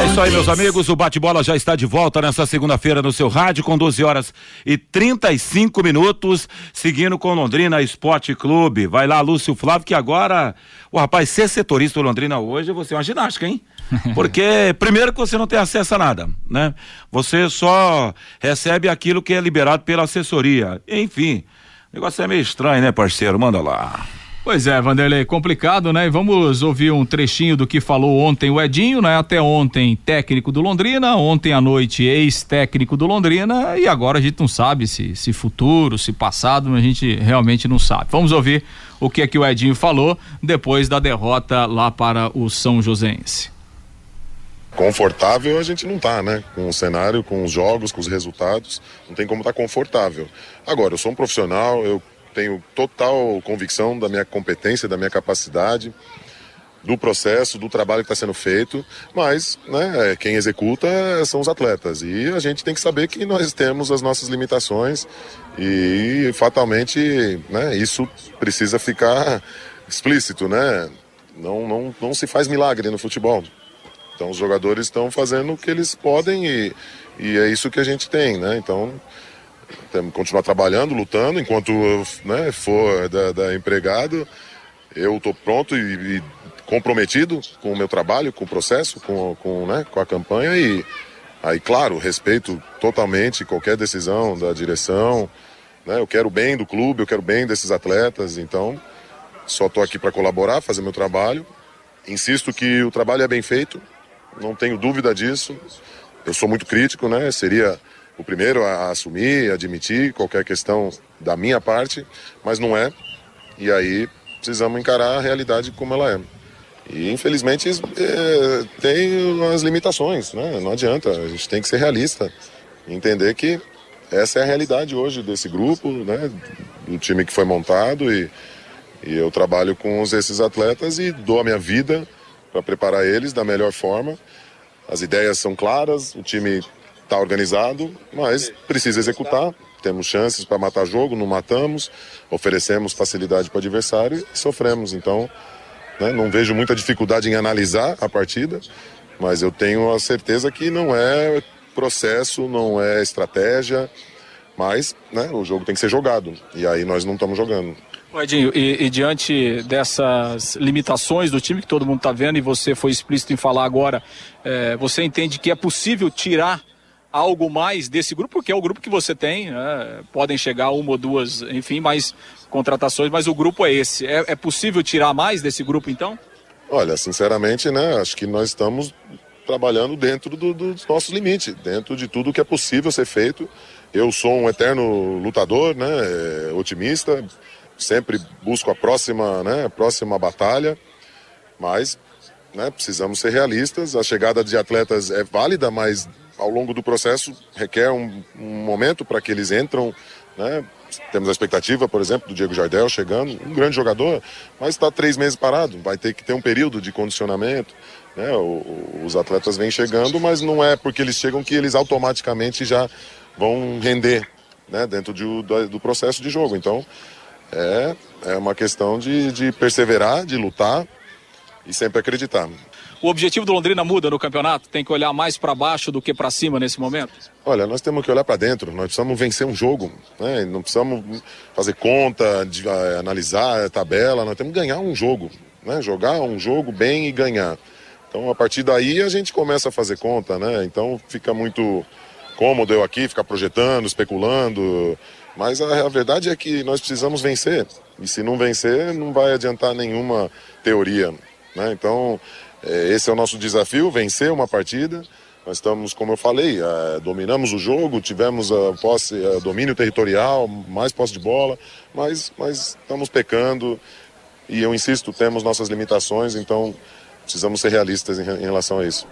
É isso aí, meus amigos. O bate-bola já está de volta nessa segunda-feira no seu rádio, com 12 horas e 35 minutos, seguindo com Londrina Esporte Clube. Vai lá, Lúcio Flávio, que agora, o rapaz, ser setorista do Londrina hoje, você é uma ginástica, hein? [LAUGHS] Porque, primeiro, que você não tem acesso a nada, né? Você só recebe aquilo que é liberado pela assessoria. Enfim, o negócio é meio estranho, né, parceiro? Manda lá. Pois é, Vanderlei, complicado, né? Vamos ouvir um trechinho do que falou ontem o Edinho, né? Até ontem, técnico do Londrina, ontem à noite, ex-técnico do Londrina, e agora a gente não sabe se, se futuro, se passado, a gente realmente não sabe. Vamos ouvir o que é que o Edinho falou depois da derrota lá para o São Joséense. Confortável a gente não tá, né? Com o cenário, com os jogos, com os resultados, não tem como estar tá confortável. Agora, eu sou um profissional, eu tenho total convicção da minha competência, da minha capacidade. do processo, do trabalho que está sendo feito, mas né, quem executa são os atletas. E a gente tem que saber que nós temos as nossas limitações e fatalmente né, isso precisa ficar explícito, né? Não, não, não se faz milagre no futebol. Então os jogadores estão fazendo o que eles podem e, e é isso que a gente tem, né? Então temos que continuar trabalhando, lutando, enquanto né, for da, da empregado, eu estou pronto e, e, comprometido com o meu trabalho, com o processo, com, com, né, com a campanha e aí, claro, respeito totalmente qualquer decisão da direção, né? Eu quero bem do clube, eu quero bem desses atletas, então só estou aqui para colaborar, fazer meu trabalho. Insisto que o trabalho é bem feito, não tenho dúvida disso. Eu sou muito crítico, né? Seria o primeiro a assumir, admitir qualquer questão da minha parte, mas não é. E aí precisamos encarar a realidade como ela é. E infelizmente é, tem as limitações, né? Não adianta, a gente tem que ser realista, entender que essa é a realidade hoje desse grupo, né? Do time que foi montado e, e eu trabalho com esses atletas e dou a minha vida para preparar eles da melhor forma. As ideias são claras, o time está organizado, mas precisa executar. Temos chances para matar jogo, não matamos, oferecemos facilidade para o adversário e sofremos. Então, né, não vejo muita dificuldade em analisar a partida, mas eu tenho a certeza que não é processo, não é estratégia, mas né, o jogo tem que ser jogado. E aí nós não estamos jogando. Edinho, e, e, diante dessas limitações do time que todo mundo está vendo e você foi explícito em falar agora, é, você entende que é possível tirar algo mais desse grupo, porque é o grupo que você tem, né? podem chegar uma ou duas, enfim, mais contratações, mas o grupo é esse. É, é possível tirar mais desse grupo então? Olha, sinceramente, né, acho que nós estamos trabalhando dentro do, dos nossos limites, dentro de tudo que é possível ser feito. Eu sou um eterno lutador, né, é, otimista, sempre busco a próxima, né, próxima batalha, mas né, precisamos ser realistas. A chegada de atletas é válida, mas ao longo do processo requer um, um momento para que eles entram, né? Temos a expectativa, por exemplo, do Diego Jardel chegando, um grande jogador, mas está três meses parado, vai ter que ter um período de condicionamento. Né? O, os atletas vêm chegando, mas não é porque eles chegam que eles automaticamente já vão render né? dentro de, do, do processo de jogo. Então, é, é uma questão de, de perseverar, de lutar e sempre acreditar. O objetivo do Londrina muda no campeonato? Tem que olhar mais para baixo do que para cima nesse momento? Olha, nós temos que olhar para dentro. Nós precisamos vencer um jogo. Né? Não precisamos fazer conta, de, uh, analisar a tabela. Nós temos que ganhar um jogo. Né? Jogar um jogo bem e ganhar. Então, a partir daí, a gente começa a fazer conta. Né? Então, fica muito cômodo eu aqui ficar projetando, especulando. Mas a, a verdade é que nós precisamos vencer. E se não vencer, não vai adiantar nenhuma teoria. Né? Então, é, esse é o nosso desafio, vencer uma partida. Nós estamos, como eu falei, é, dominamos o jogo, tivemos a posse, a domínio territorial, mais posse de bola, mas, mas estamos pecando e eu insisto, temos nossas limitações, então precisamos ser realistas em, em relação a isso.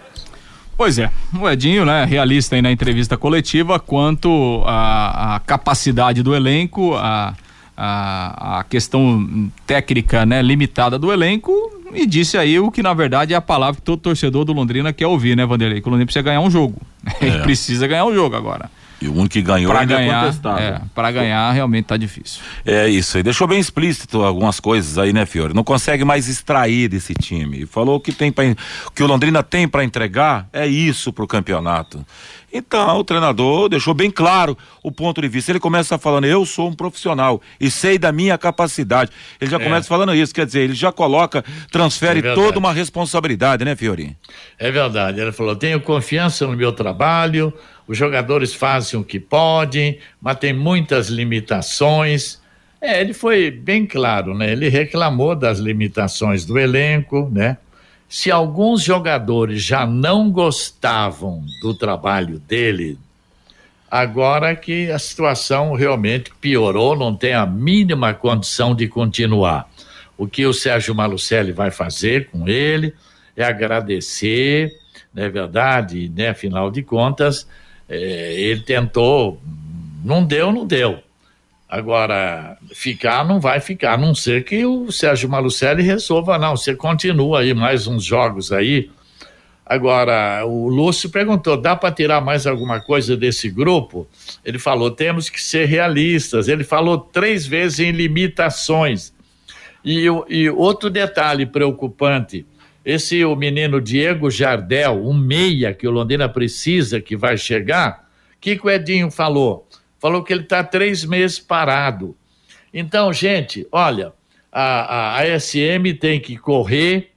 Pois é, o Edinho, né, realista aí na entrevista coletiva quanto à capacidade do elenco, a, a, a questão técnica, né, limitada do elenco, e disse aí o que na verdade é a palavra que todo torcedor do Londrina quer ouvir, né, Vanderlei? Que o Londrina precisa ganhar um jogo. [LAUGHS] É. Ele precisa ganhar um jogo agora. E o único que ganhou pra ainda é ganhar, é contestável. É, para ganhar realmente tá difícil. É isso aí. Deixou bem explícito algumas coisas aí, né, Fiore? Não consegue mais extrair desse time. Falou que tem pra, que o Londrina tem para entregar é isso pro campeonato. Então, o treinador deixou bem claro o ponto de vista. Ele começa falando: eu sou um profissional e sei da minha capacidade. Ele já é. começa falando isso, quer dizer, ele já coloca, transfere é toda uma responsabilidade, né, Fiorinho? É verdade. Ele falou: tenho confiança no meu trabalho, os jogadores fazem o que podem, mas tem muitas limitações. É, ele foi bem claro, né? Ele reclamou das limitações do elenco, né? Se alguns jogadores já não gostavam do trabalho dele, agora que a situação realmente piorou, não tem a mínima condição de continuar. O que o Sérgio Malucelli vai fazer com ele é agradecer, não é verdade, né? Afinal de contas, é, ele tentou, não deu, não deu. Agora, ficar não vai ficar, a não ser que o Sérgio Malucelli resolva, não. Você continua aí mais uns jogos aí. Agora, o Lúcio perguntou: dá para tirar mais alguma coisa desse grupo? Ele falou: temos que ser realistas. Ele falou três vezes em limitações. E, e outro detalhe preocupante: esse o menino Diego Jardel, um meia que o Londrina precisa, que vai chegar, o que, que o Edinho falou? Falou que ele está três meses parado. Então, gente, olha, a, a, SM tem que correr,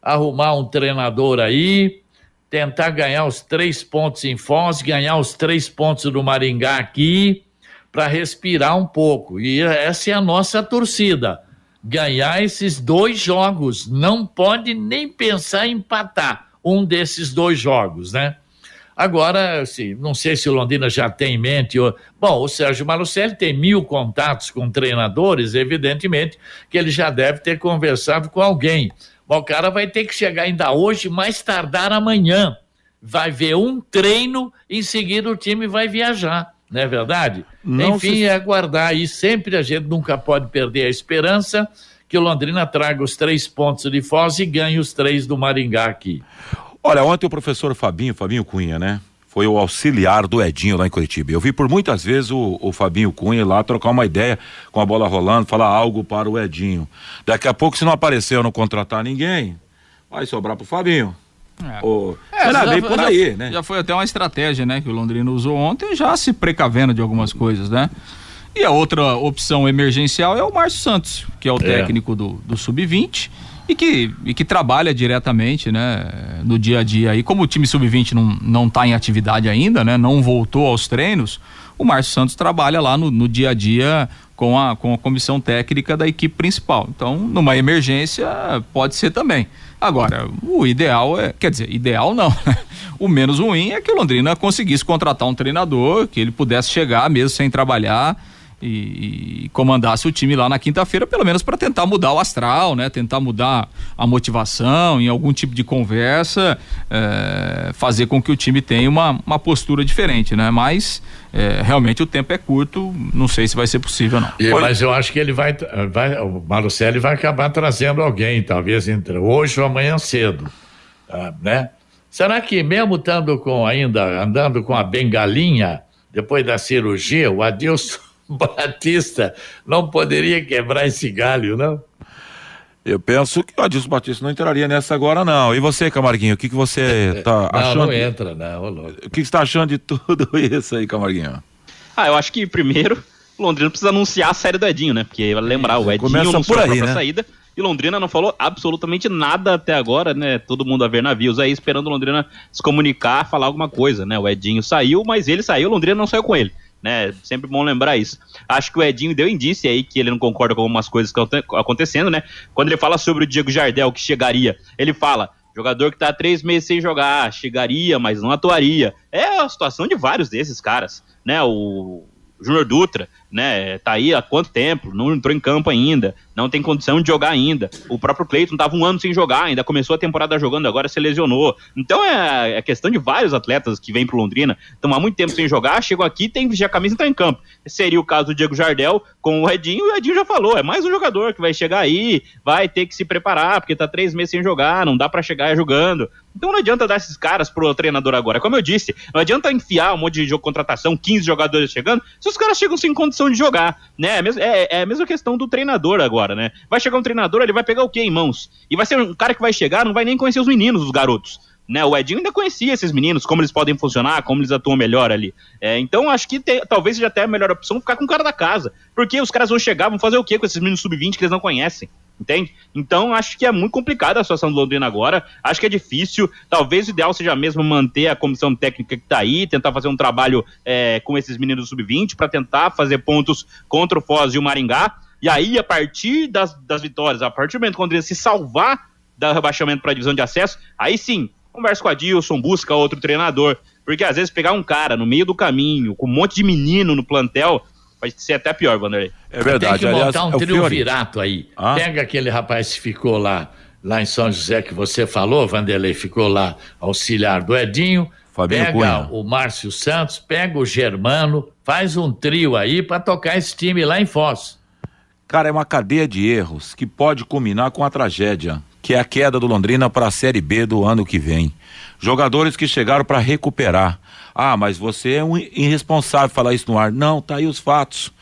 arrumar um treinador aí, tentar ganhar os três pontos em Foz, ganhar os três pontos do Maringá aqui, para respirar um pouco. E essa é a nossa torcida ganhar esses dois jogos. Não pode nem pensar em empatar um desses dois jogos, né? Agora, assim, não sei se o Londrina já tem em mente. Ou... Bom, o Sérgio Malucelli tem mil contatos com treinadores, evidentemente que ele já deve ter conversado com alguém. Bom, o cara vai ter que chegar ainda hoje, mais tardar amanhã. Vai ver um treino, em seguida o time vai viajar não é verdade? Não Enfim, se... é aguardar aí. Sempre a gente nunca pode perder a esperança que o Londrina traga os três pontos de Foz e ganhe os três do Maringá aqui. Olha, ontem o professor Fabinho, Fabinho Cunha, né? Foi o auxiliar do Edinho lá em Curitiba. Eu vi por muitas vezes o, o Fabinho Cunha lá trocar uma ideia com a bola rolando, falar algo para o Edinho. Daqui a pouco, se não aparecer ou não contratar ninguém, vai sobrar pro Fabinho. É. O... É, já, bem por aí, já, né? Já foi até uma estratégia, né, que o Londrina usou ontem, já se precavendo de algumas coisas, né? E a outra opção emergencial é o Márcio Santos, que é o é. técnico do, do Sub-20 e que, e que trabalha diretamente, né, no dia a dia. E como o time Sub-20 não, não tá em atividade ainda, né, não voltou aos treinos, o Márcio Santos trabalha lá no, no dia a dia com a, com a comissão técnica da equipe principal. Então, numa emergência, pode ser também. Agora, o ideal é, quer dizer, ideal não, [LAUGHS] né? O menos ruim é que o Londrina conseguisse contratar um treinador, que ele pudesse chegar mesmo sem trabalhar e, e comandasse o time lá na quinta-feira, pelo menos para tentar mudar o astral, né? Tentar mudar a motivação em algum tipo de conversa, é, fazer com que o time tenha uma, uma postura diferente, né? Mas é, realmente o tempo é curto, não sei se vai ser possível não. E, mas eu acho que ele vai, vai o Marucelli vai acabar trazendo alguém, talvez entre hoje ou amanhã cedo, ah, né? Será que mesmo estando com ainda andando com a bengalinha depois da cirurgia, o Adilson [LAUGHS] Batista não poderia quebrar esse galho, não? Eu penso que o Adilson Batista não entraria nessa agora, não. E você, Camarguinho, o que, que você está [LAUGHS] achando? Não, não entra, não. O que, que você está achando de tudo [LAUGHS] isso aí, Camarguinho? Ah, eu acho que primeiro, Londrina precisa anunciar a série do Edinho, né? Porque vai lembrar, o Edinho Começa anunciou por aí, a né? saída e Londrina não falou absolutamente nada até agora, né? Todo mundo a ver navios aí esperando Londrina se comunicar, falar alguma coisa, né? O Edinho saiu, mas ele saiu, Londrina não saiu com ele né? Sempre bom lembrar isso. Acho que o Edinho deu indício aí que ele não concorda com algumas coisas que estão acontecendo, né? Quando ele fala sobre o Diego Jardel que chegaria, ele fala. Jogador que tá há três meses sem jogar, chegaria, mas não atuaria. É a situação de vários desses caras, né? O Júnior Dutra, né? Tá aí há quanto tempo? Não entrou em campo ainda, não tem condição de jogar ainda. O próprio Cleiton tava um ano sem jogar, ainda começou a temporada jogando, agora se lesionou. Então é, é questão de vários atletas que vêm pro Londrina, estão há muito tempo sem jogar, chegou aqui, tem que vestir a camisa e entrar em campo. Seria o caso do Diego Jardel com o Edinho, e o Edinho já falou, é mais um jogador que vai chegar aí, vai ter que se preparar, porque tá três meses sem jogar, não dá para chegar jogando. Então não adianta dar esses caras pro treinador agora. Como eu disse, não adianta enfiar um monte de contratação, 15 jogadores chegando, se os caras chegam sem condição de jogar, né? É, é, é, a mesma questão do treinador agora, né? Vai chegar um treinador, ele vai pegar o quê em mãos? E vai ser um cara que vai chegar, não vai nem conhecer os meninos, os garotos. Né, o Edinho ainda conhecia esses meninos, como eles podem funcionar, como eles atuam melhor ali. É, então acho que te, talvez seja até a melhor opção ficar com o cara da casa. Porque os caras vão chegar, vão fazer o quê com esses meninos sub-20 que eles não conhecem? Entende? Então acho que é muito complicada a situação do Londrina agora, acho que é difícil, talvez o ideal seja mesmo manter a comissão técnica que está aí, tentar fazer um trabalho é, com esses meninos do sub-20 para tentar fazer pontos contra o Foz e o Maringá, e aí a partir das, das vitórias, a partir do momento que o Londrina se salvar do rebaixamento para a divisão de acesso, aí sim, conversa com a Dilson, busca outro treinador, porque às vezes pegar um cara no meio do caminho, com um monte de menino no plantel, Pode ser até pior, Vanderlei. É verdade. Tem que montar Aliás, um é triunvirato aí. Ah? Pega aquele rapaz que ficou lá, lá em São José que você falou, Vanderlei ficou lá auxiliar do Edinho, Fabinho pega Cunha. o Márcio Santos, pega o Germano, faz um trio aí pra tocar esse time lá em Foz. Cara, é uma cadeia de erros que pode culminar com a tragédia, que é a queda do Londrina para a Série B do ano que vem. Jogadores que chegaram para recuperar. Ah, mas você é um irresponsável falar isso no ar. Não, tá aí os fatos.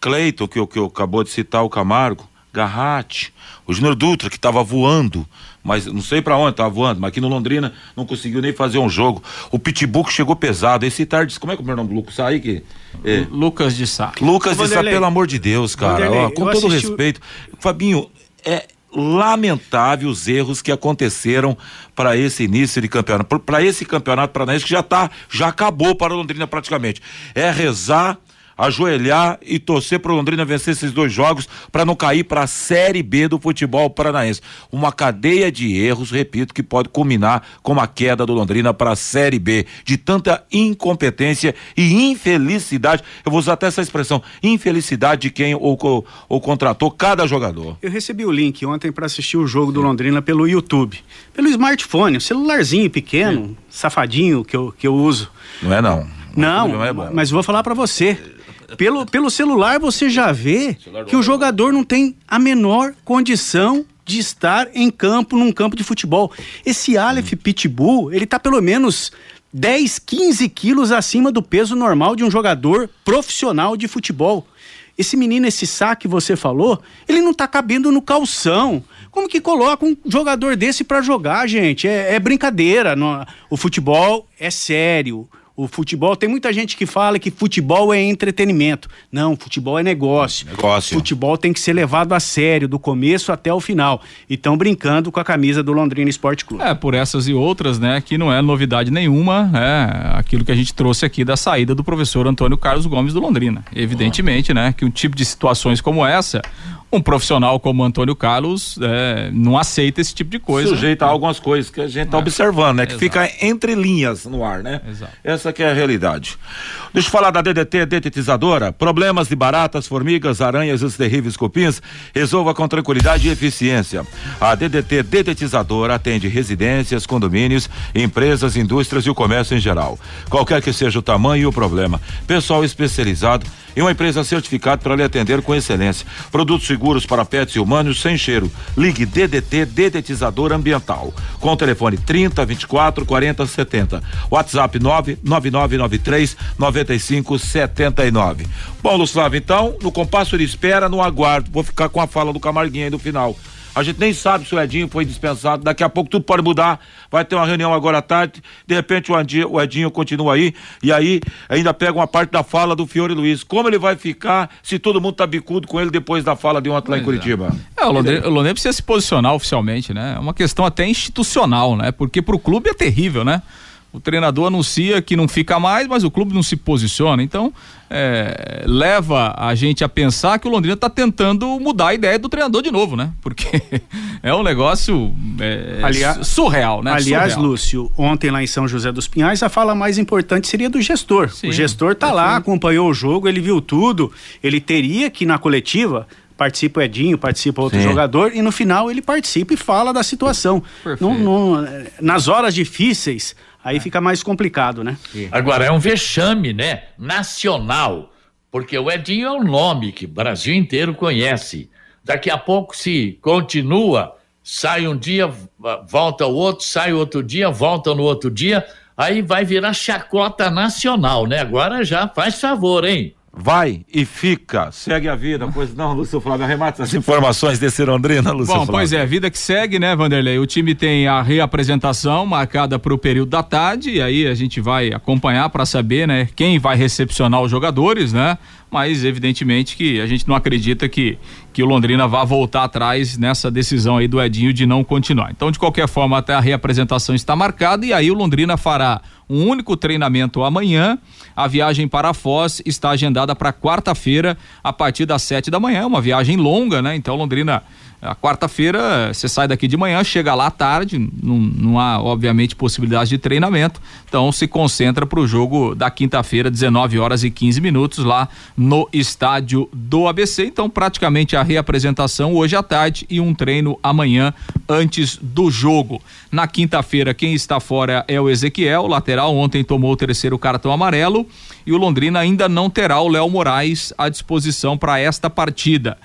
Cleiton, que, o- que acabou de citar o Camargo, Garratti, o Júnior Dutra, que estava voando, mas não sei para onde estava voando, mas aqui no Londrina não conseguiu nem fazer um jogo. O Pitbull que chegou pesado. Esse tarde, como é que é o meu nome do Lucas? Aí que. é. Lucas de Sá. Lucas de Sá, Vanderlei. pelo amor de Deus, cara. Vanderlei, ó, com todo assisti respeito. Fabinho, é lamentável os erros que aconteceram para esse início de campeonato, para esse campeonato paranaense que já tá, já acabou para Londrina praticamente. É rezar, ajoelhar e torcer para o Londrina vencer esses dois jogos para não cair para a Série B do futebol paranaense. Uma cadeia de erros, repito, que pode culminar com a queda do Londrina para a Série B, de tanta incompetência e infelicidade. Eu vou usar até essa expressão, infelicidade de quem ou, ou, ou contratou cada jogador. Eu recebi o link ontem para assistir o jogo do Londrina pelo YouTube. Pelo smartphone, celularzinho pequeno, safadinho que eu, que eu uso. Não é não. Não, Não é mas vou falar para você. Pelo, pelo celular você já vê que o jogador não tem a menor condição de estar em campo, num campo de futebol. Esse Aleph Pitbull, ele tá pelo menos 10, 15 quilos acima do peso normal de um jogador profissional de futebol. Esse menino, esse saque que você falou, ele não tá cabendo no calção. Como que coloca um jogador desse pra jogar, gente? É, é brincadeira. não- o futebol é sério. O futebol, tem muita gente que fala que futebol é entretenimento. Não, futebol é negócio. Negócio. Futebol tem que ser levado a sério, do começo até o final. E estão brincando com a camisa do Londrina Esporte Clube. É, por essas e outras, né, que não é novidade nenhuma, é aquilo que a gente trouxe aqui da saída do professor Antônio Carlos Gomes do Londrina. Evidentemente, né, que um tipo de situações como essa, um profissional como Antônio Carlos é, não aceita esse tipo de coisa. Sujeito a algumas coisas que a gente tá É. observando, né? Que Exato. fica entre linhas no ar, né? Exato. Essa que é a realidade. Deixa eu falar da DDT Detetizadora. Problemas de baratas, formigas, aranhas e os terríveis cupins, resolva com tranquilidade e eficiência. A DDT Detetizadora atende residências, condomínios, empresas, indústrias e o comércio em geral. Qualquer que seja o tamanho e o problema. Pessoal especializado e uma empresa certificada para lhe atender com excelência. Produtos seguros para pets e humanos sem cheiro. Ligue DDT Dedetizador Ambiental. Com o telefone 30 24 40 70. WhatsApp 99993 9579. Bom, Luciano, então, no compasso de espera, no aguardo. Vou ficar com a fala do Camarguinho aí no final. A gente nem sabe se o Edinho foi dispensado. Daqui a pouco tudo pode mudar. Vai ter uma reunião agora à tarde. De repente o Edinho, o Edinho continua aí. E aí ainda pega uma parte da fala do Fiore Luiz. Como ele vai ficar se todo mundo tá bicudo com ele depois da fala de ontem lá em é. Curitiba? É, o Londrina, o Londrina precisa se posicionar oficialmente, né? É uma questão até institucional, né? Porque pro clube é terrível, né? O treinador anuncia que não fica mais, mas o clube não se posiciona. Então, é, leva a gente a pensar que o Londrina está tentando mudar a ideia do treinador de novo, né? Porque [LAUGHS] é um negócio é, Aliás- surreal, né? Aliás, Surreal. Lúcio, ontem lá em São José dos Pinhais, a fala mais importante seria do gestor. Sim, o gestor tá lá, acompanhou o jogo, ele viu tudo, ele teria que ir na coletiva participa o Edinho, participa outro Sim. jogador e no final ele participa e fala da situação. Não- não- nas horas difíceis, aí fica mais complicado, né? Agora, é um vexame, né? Nacional. Porque o Edinho é um nome que o Brasil inteiro conhece. Daqui a pouco, se continua, sai um dia, volta o outro, sai outro dia, volta no outro dia, aí vai virar chacota nacional, né? Agora já faz favor, hein? Vai e fica, segue a vida, pois não, Lúcio Flávio, arremata as informações desse Londrina, Lúcio Bom, Flávio. pois é, vida que segue, né, Vanderlei? O time tem a reapresentação marcada para o período da tarde, e aí a gente vai acompanhar para saber, né, quem vai recepcionar os jogadores, né? Mas evidentemente que a gente não acredita que, que o Londrina vá voltar atrás nessa decisão aí do Edinho de não continuar. Então, de qualquer forma, até a reapresentação está marcada e aí o Londrina fará um único treinamento amanhã. A viagem para Foz está agendada para quarta-feira, a partir das sete da manhã. Uma viagem longa, né? Então, Londrina A quarta-feira você sai daqui de manhã, chega lá à tarde, não, não há obviamente possibilidade de treinamento, então se concentra para o jogo da quinta-feira, 19 horas e 15 minutos lá no estádio do ABC. Então praticamente a reapresentação hoje à tarde e um treino amanhã antes do jogo. Na quinta-feira quem está fora é o Ezequiel, lateral, ontem tomou o terceiro cartão amarelo e o Londrina ainda não terá o Léo Moraes à disposição para esta partida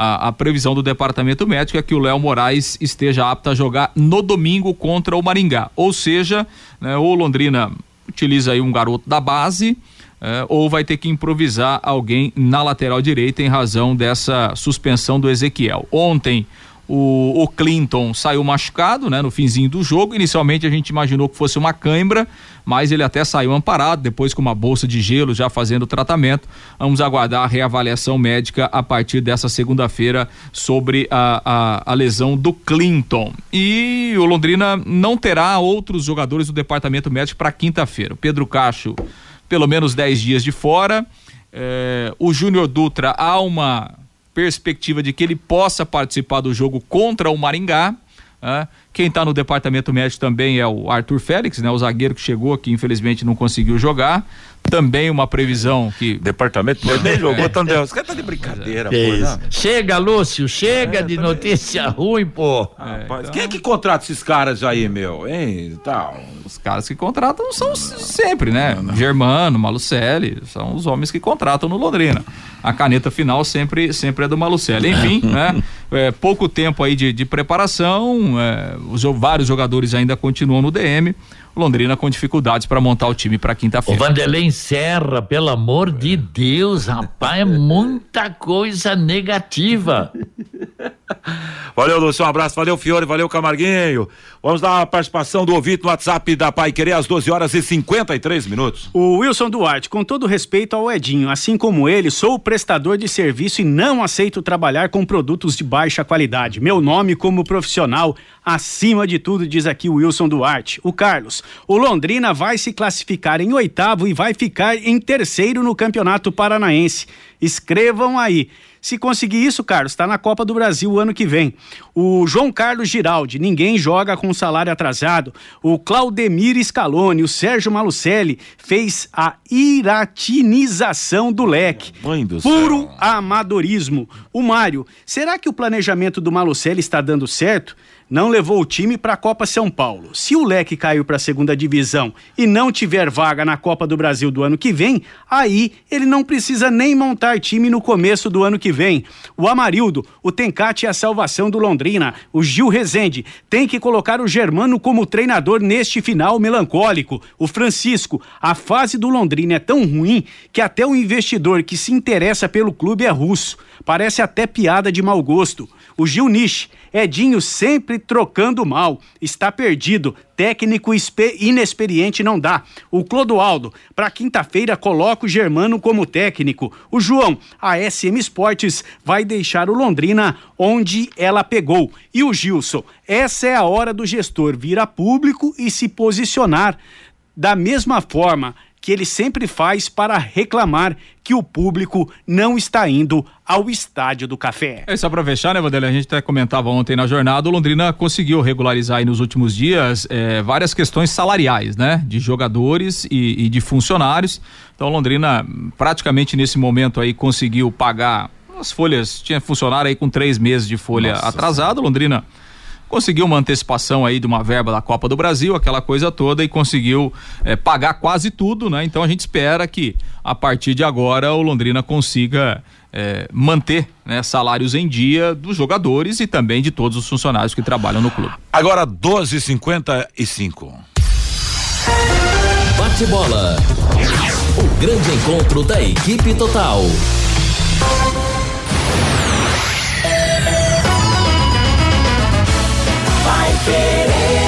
a, a previsão do departamento médico é que o Léo Moraes esteja apto a jogar no domingo contra o Maringá. Ou seja, né, o Londrina utiliza aí um garoto da base. É, ou vai ter que improvisar alguém na lateral direita em razão dessa suspensão do Ezequiel. Ontem o, o, Clinton saiu machucado, né, no finzinho do jogo. Inicialmente a gente imaginou que fosse uma cãibra, mas ele até saiu amparado, depois com uma bolsa de gelo já fazendo o tratamento. Vamos aguardar a reavaliação médica a partir dessa segunda-feira sobre a, a, a, lesão do Clinton. E o Londrina não terá outros jogadores do departamento médico para quinta-feira. Pedro Cacho, pelo menos 10 dias de fora. É, o Júnior Dutra há uma perspectiva de que ele possa participar do jogo contra o Maringá. Né? Quem está no departamento médico também é o Arthur Félix, né? O zagueiro que chegou, que infelizmente não conseguiu jogar também uma previsão que. Departamento nem jogou, é. Tandel. Os caras tá de brincadeira, é pô. Né? Chega, Lúcio, chega é, de notícia ruim, pô. É, Rapaz, então... Quem é que contrata esses caras aí, meu? Hein? Tal. Os caras que contratam são sempre, né? Não, não. Germano, Malucelli, são os homens que contratam no Londrina. A caneta final sempre, sempre é do Malucelli. Enfim, [LAUGHS] né? É, pouco tempo aí de, de preparação, é, os, vários jogadores ainda continuam no DM. Londrina com dificuldades para montar o time para quinta-feira. O Vanderlei encerra, pelo amor de Deus, rapaz, é muita coisa negativa. [LAUGHS] Valeu, Lúcio, um abraço, valeu, Fiore, valeu, Camarguinho. Vamos dar a participação do ouvinte no WhatsApp da Pai Querer às 12 horas e 53 minutos. O Wilson Duarte, com todo respeito ao Edinho, assim como ele, sou prestador de serviço e não aceito trabalhar com produtos de baixa qualidade. Meu nome como profissional, acima de tudo, diz aqui o Wilson Duarte. O Carlos, o Londrina vai se classificar em oitavo e vai ficar em terceiro no Campeonato Paranaense. Escrevam aí. Se conseguir isso, Carlos, está na Copa do Brasil ano que vem. O João Carlos Giraldi, ninguém joga com salário atrasado. O Claudemir Scaloni, o Sérgio Malucelli fez a iratinização do leque. Do Puro céu. amadorismo. O Mário, será que o planejamento do Malucelli está dando certo? Não levou o time para a Copa São Paulo. Se o Leque caiu para a segunda divisão e não tiver vaga na Copa do Brasil do ano que vem, aí ele não precisa nem montar time no começo do ano que vem. O Amarildo, o Tencate é a salvação do Londrina. O Gil Rezende tem que colocar o Germano como treinador neste final melancólico. O Francisco, a fase do Londrina é tão ruim que até o investidor que se interessa pelo clube é russo. Parece até piada de mau gosto. O Gil Nish, Edinho sempre trocando mal, está perdido, técnico inexperiente não dá. O Clodoaldo, para quinta-feira coloca o Germano como técnico. O João, a SM Esportes vai deixar o Londrina onde ela pegou. E o Gilson, essa é a hora do gestor vir a público e se posicionar da mesma forma que ele sempre faz para reclamar que o público não está indo ao estádio do café. É só para fechar, né, Vanderlei? A gente até comentava ontem na jornada, o Londrina conseguiu regularizar aí nos últimos dias é, várias questões salariais, né? De jogadores e, e de funcionários. Então, Londrina praticamente nesse momento aí conseguiu pagar as folhas, tinha funcionário aí com três meses de folha Nossa. atrasado, Londrina conseguiu uma antecipação aí de uma verba da Copa do Brasil, aquela coisa toda, e conseguiu é, pagar quase tudo, né? Então a gente espera que a partir de agora o Londrina consiga é, manter né, salários em dia dos jogadores e também de todos os funcionários que trabalham no clube. Agora 12:55. Bate bola. O grande encontro da equipe total. fight it in.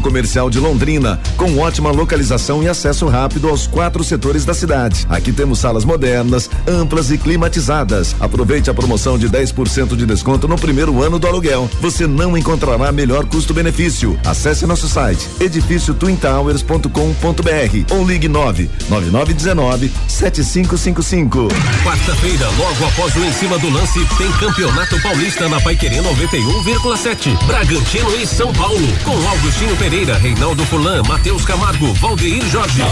comercial de Londrina, com ótima localização e acesso rápido aos quatro setores da cidade. Aqui temos salas modernas, amplas e climatizadas. Aproveite a promoção de 10% de desconto no primeiro ano do aluguel. Você não encontrará melhor custo-benefício. Acesse nosso site edifício twintowers.com.br ou ligue 9 9919 7555. Quarta-feira, logo após o Em Cima do Lance, tem Campeonato Paulista na Paiquerê 91,7. Bragantino e São Paulo, com Augustinho Pereira, Reinaldo Fulan, Matheus Camargo, Valdeir Jorge.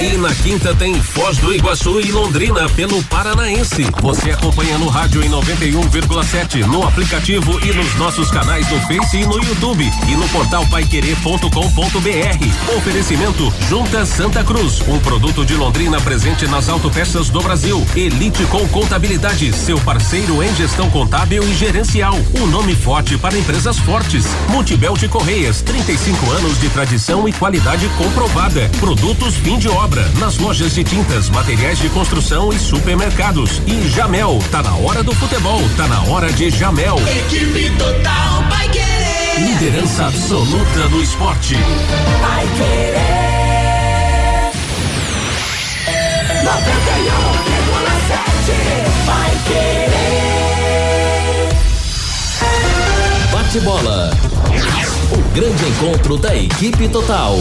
E na quinta tem Foz do Iguaçu e Londrina pelo Paranaense. Você acompanha no rádio em 91,7, no aplicativo e nos nossos canais no Face e no YouTube e no portal paiquerê.com.br. Oferecimento Junta Santa Cruz, um produto de Londrina presente nas autopeças do Brasil. Elite com Contabilidade, seu parceiro em gestão contábil e gerencial. Um nome forte para empresas fortes. Multibel de Correias, 35 anos de tradição e qualidade comprovada. Produtos fim de obra, nas lojas de tintas, materiais de construção e supermercados. E Jamel, tá na hora do futebol, tá na hora de Jamel. Equipe total vai querer. Liderança absoluta no esporte. Vai querer. 91,7 vai querer. Bate bola. O grande encontro da equipe total.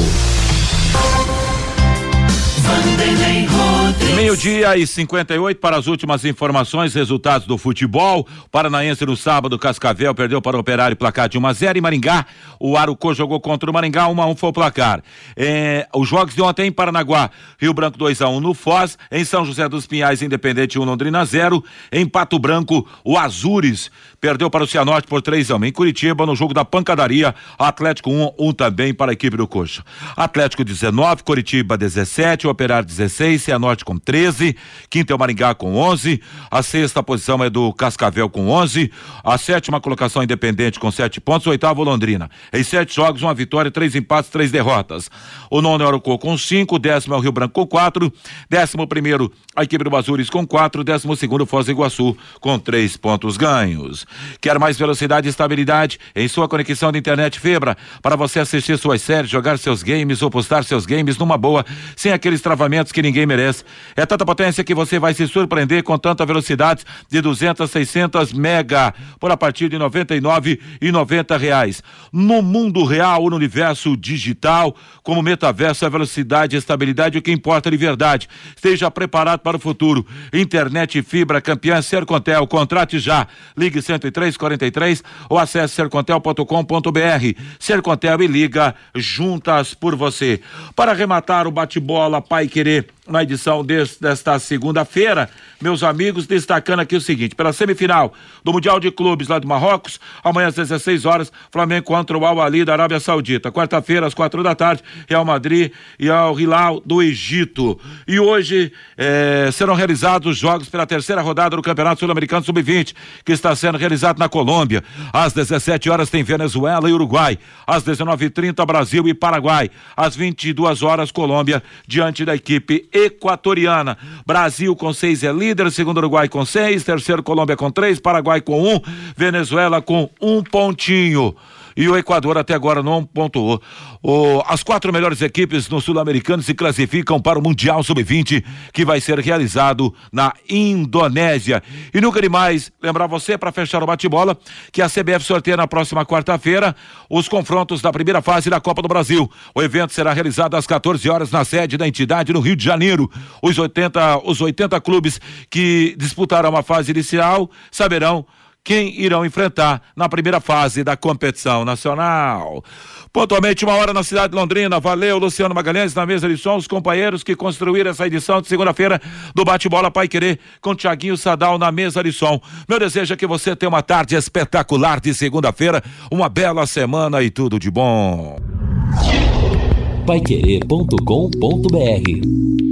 Meio-dia e 58 para as últimas informações, resultados do futebol. Paranaense no sábado, Cascavel perdeu para o Operário placar de 1 a 0 em Maringá. O Arucô jogou contra o Maringá, 1 a 1 foi o placar. É, os jogos de ontem em Paranaguá, Rio Branco 2 a 1 no Foz, em São José dos Pinhais, Independente 1 Londrina 0. Em Pato Branco, o Azures perdeu para o Cianorte por 3 a 1 em Curitiba no jogo da pancadaria, Atlético 1 1 também para a equipe do Coxa. Atlético 19, Curitiba 17, Operário 16, Cianorte com 13, quinta é o Maringá com 11, a sexta posição é do Cascavel com 11, a sétima colocação Independente com 7 pontos, oitavo Londrina. Em sete jogos, uma vitória, três empates, três derrotas. O nono é o Arucô com 5, décimo é o Rio Branco com 4, décimo primeiro a equipe do Azures com 4, décimo segundo Foz do Iguaçu com três pontos ganhos. Quer mais velocidade e estabilidade em sua conexão de internet fibra para você assistir suas séries, jogar seus games ou postar seus games numa boa, sem aqueles travamentos que ninguém merece. É tanta potência que você vai se surpreender com tanta velocidade de 200 a 600 mega por a partir de 99 e 90 reais. No mundo real, no universo digital, como metaverso, a velocidade e estabilidade é o que importa de verdade. Esteja preparado para o futuro. Internet fibra campeã Sercontel, contrate já. Ligue 10343 ou acesse sercontel.com.br. Sercontel e liga juntas por você. Para arrematar o bate-bola Pai Querer na edição deste, desta segunda-feira, meus amigos, destacando aqui o seguinte: pela semifinal do Mundial de Clubes lá do Marrocos, amanhã às 16 horas, Flamengo contra o Al Ali da Arábia Saudita. Quarta-feira, às quatro da tarde, Real Madrid e Al Hilal do Egito. E hoje eh, serão realizados os jogos pela terceira rodada do Campeonato Sul-Americano Sub-20, que está sendo realizado na Colômbia. Às 17 horas tem Venezuela e Uruguai. Às 19h30, Brasil e Paraguai. Às 22 horas, Colômbia, diante da equipe equatoriana. Brasil com seis é líder, segundo Uruguai com seis, terceiro Colômbia com três, Paraguai com um, Venezuela com um pontinho. E o Equador até agora não pontuou. O, as quatro melhores equipes no Sul-Americano se classificam para o Mundial Sub-20, que vai ser realizado na Indonésia. E nunca demais lembrar você, para fechar o bate-bola, que a CBF sorteia na próxima quarta-feira os confrontos da primeira fase da Copa do Brasil. O evento será realizado às 14 horas na sede da entidade no Rio de Janeiro. Os 80, os 80 clubes que disputaram a fase inicial saberão quem irão enfrentar na primeira fase da competição nacional. Pontualmente, uma hora na cidade de Londrina. Valeu, Luciano Magalhães, na mesa de som, os companheiros que construíram essa edição de segunda-feira do Bate-Bola Pai Querer, com Tiaguinho Sadal na mesa de som. Meu desejo é que você tenha uma tarde espetacular de segunda-feira, uma bela semana e tudo de bom. Paiquerê.com.br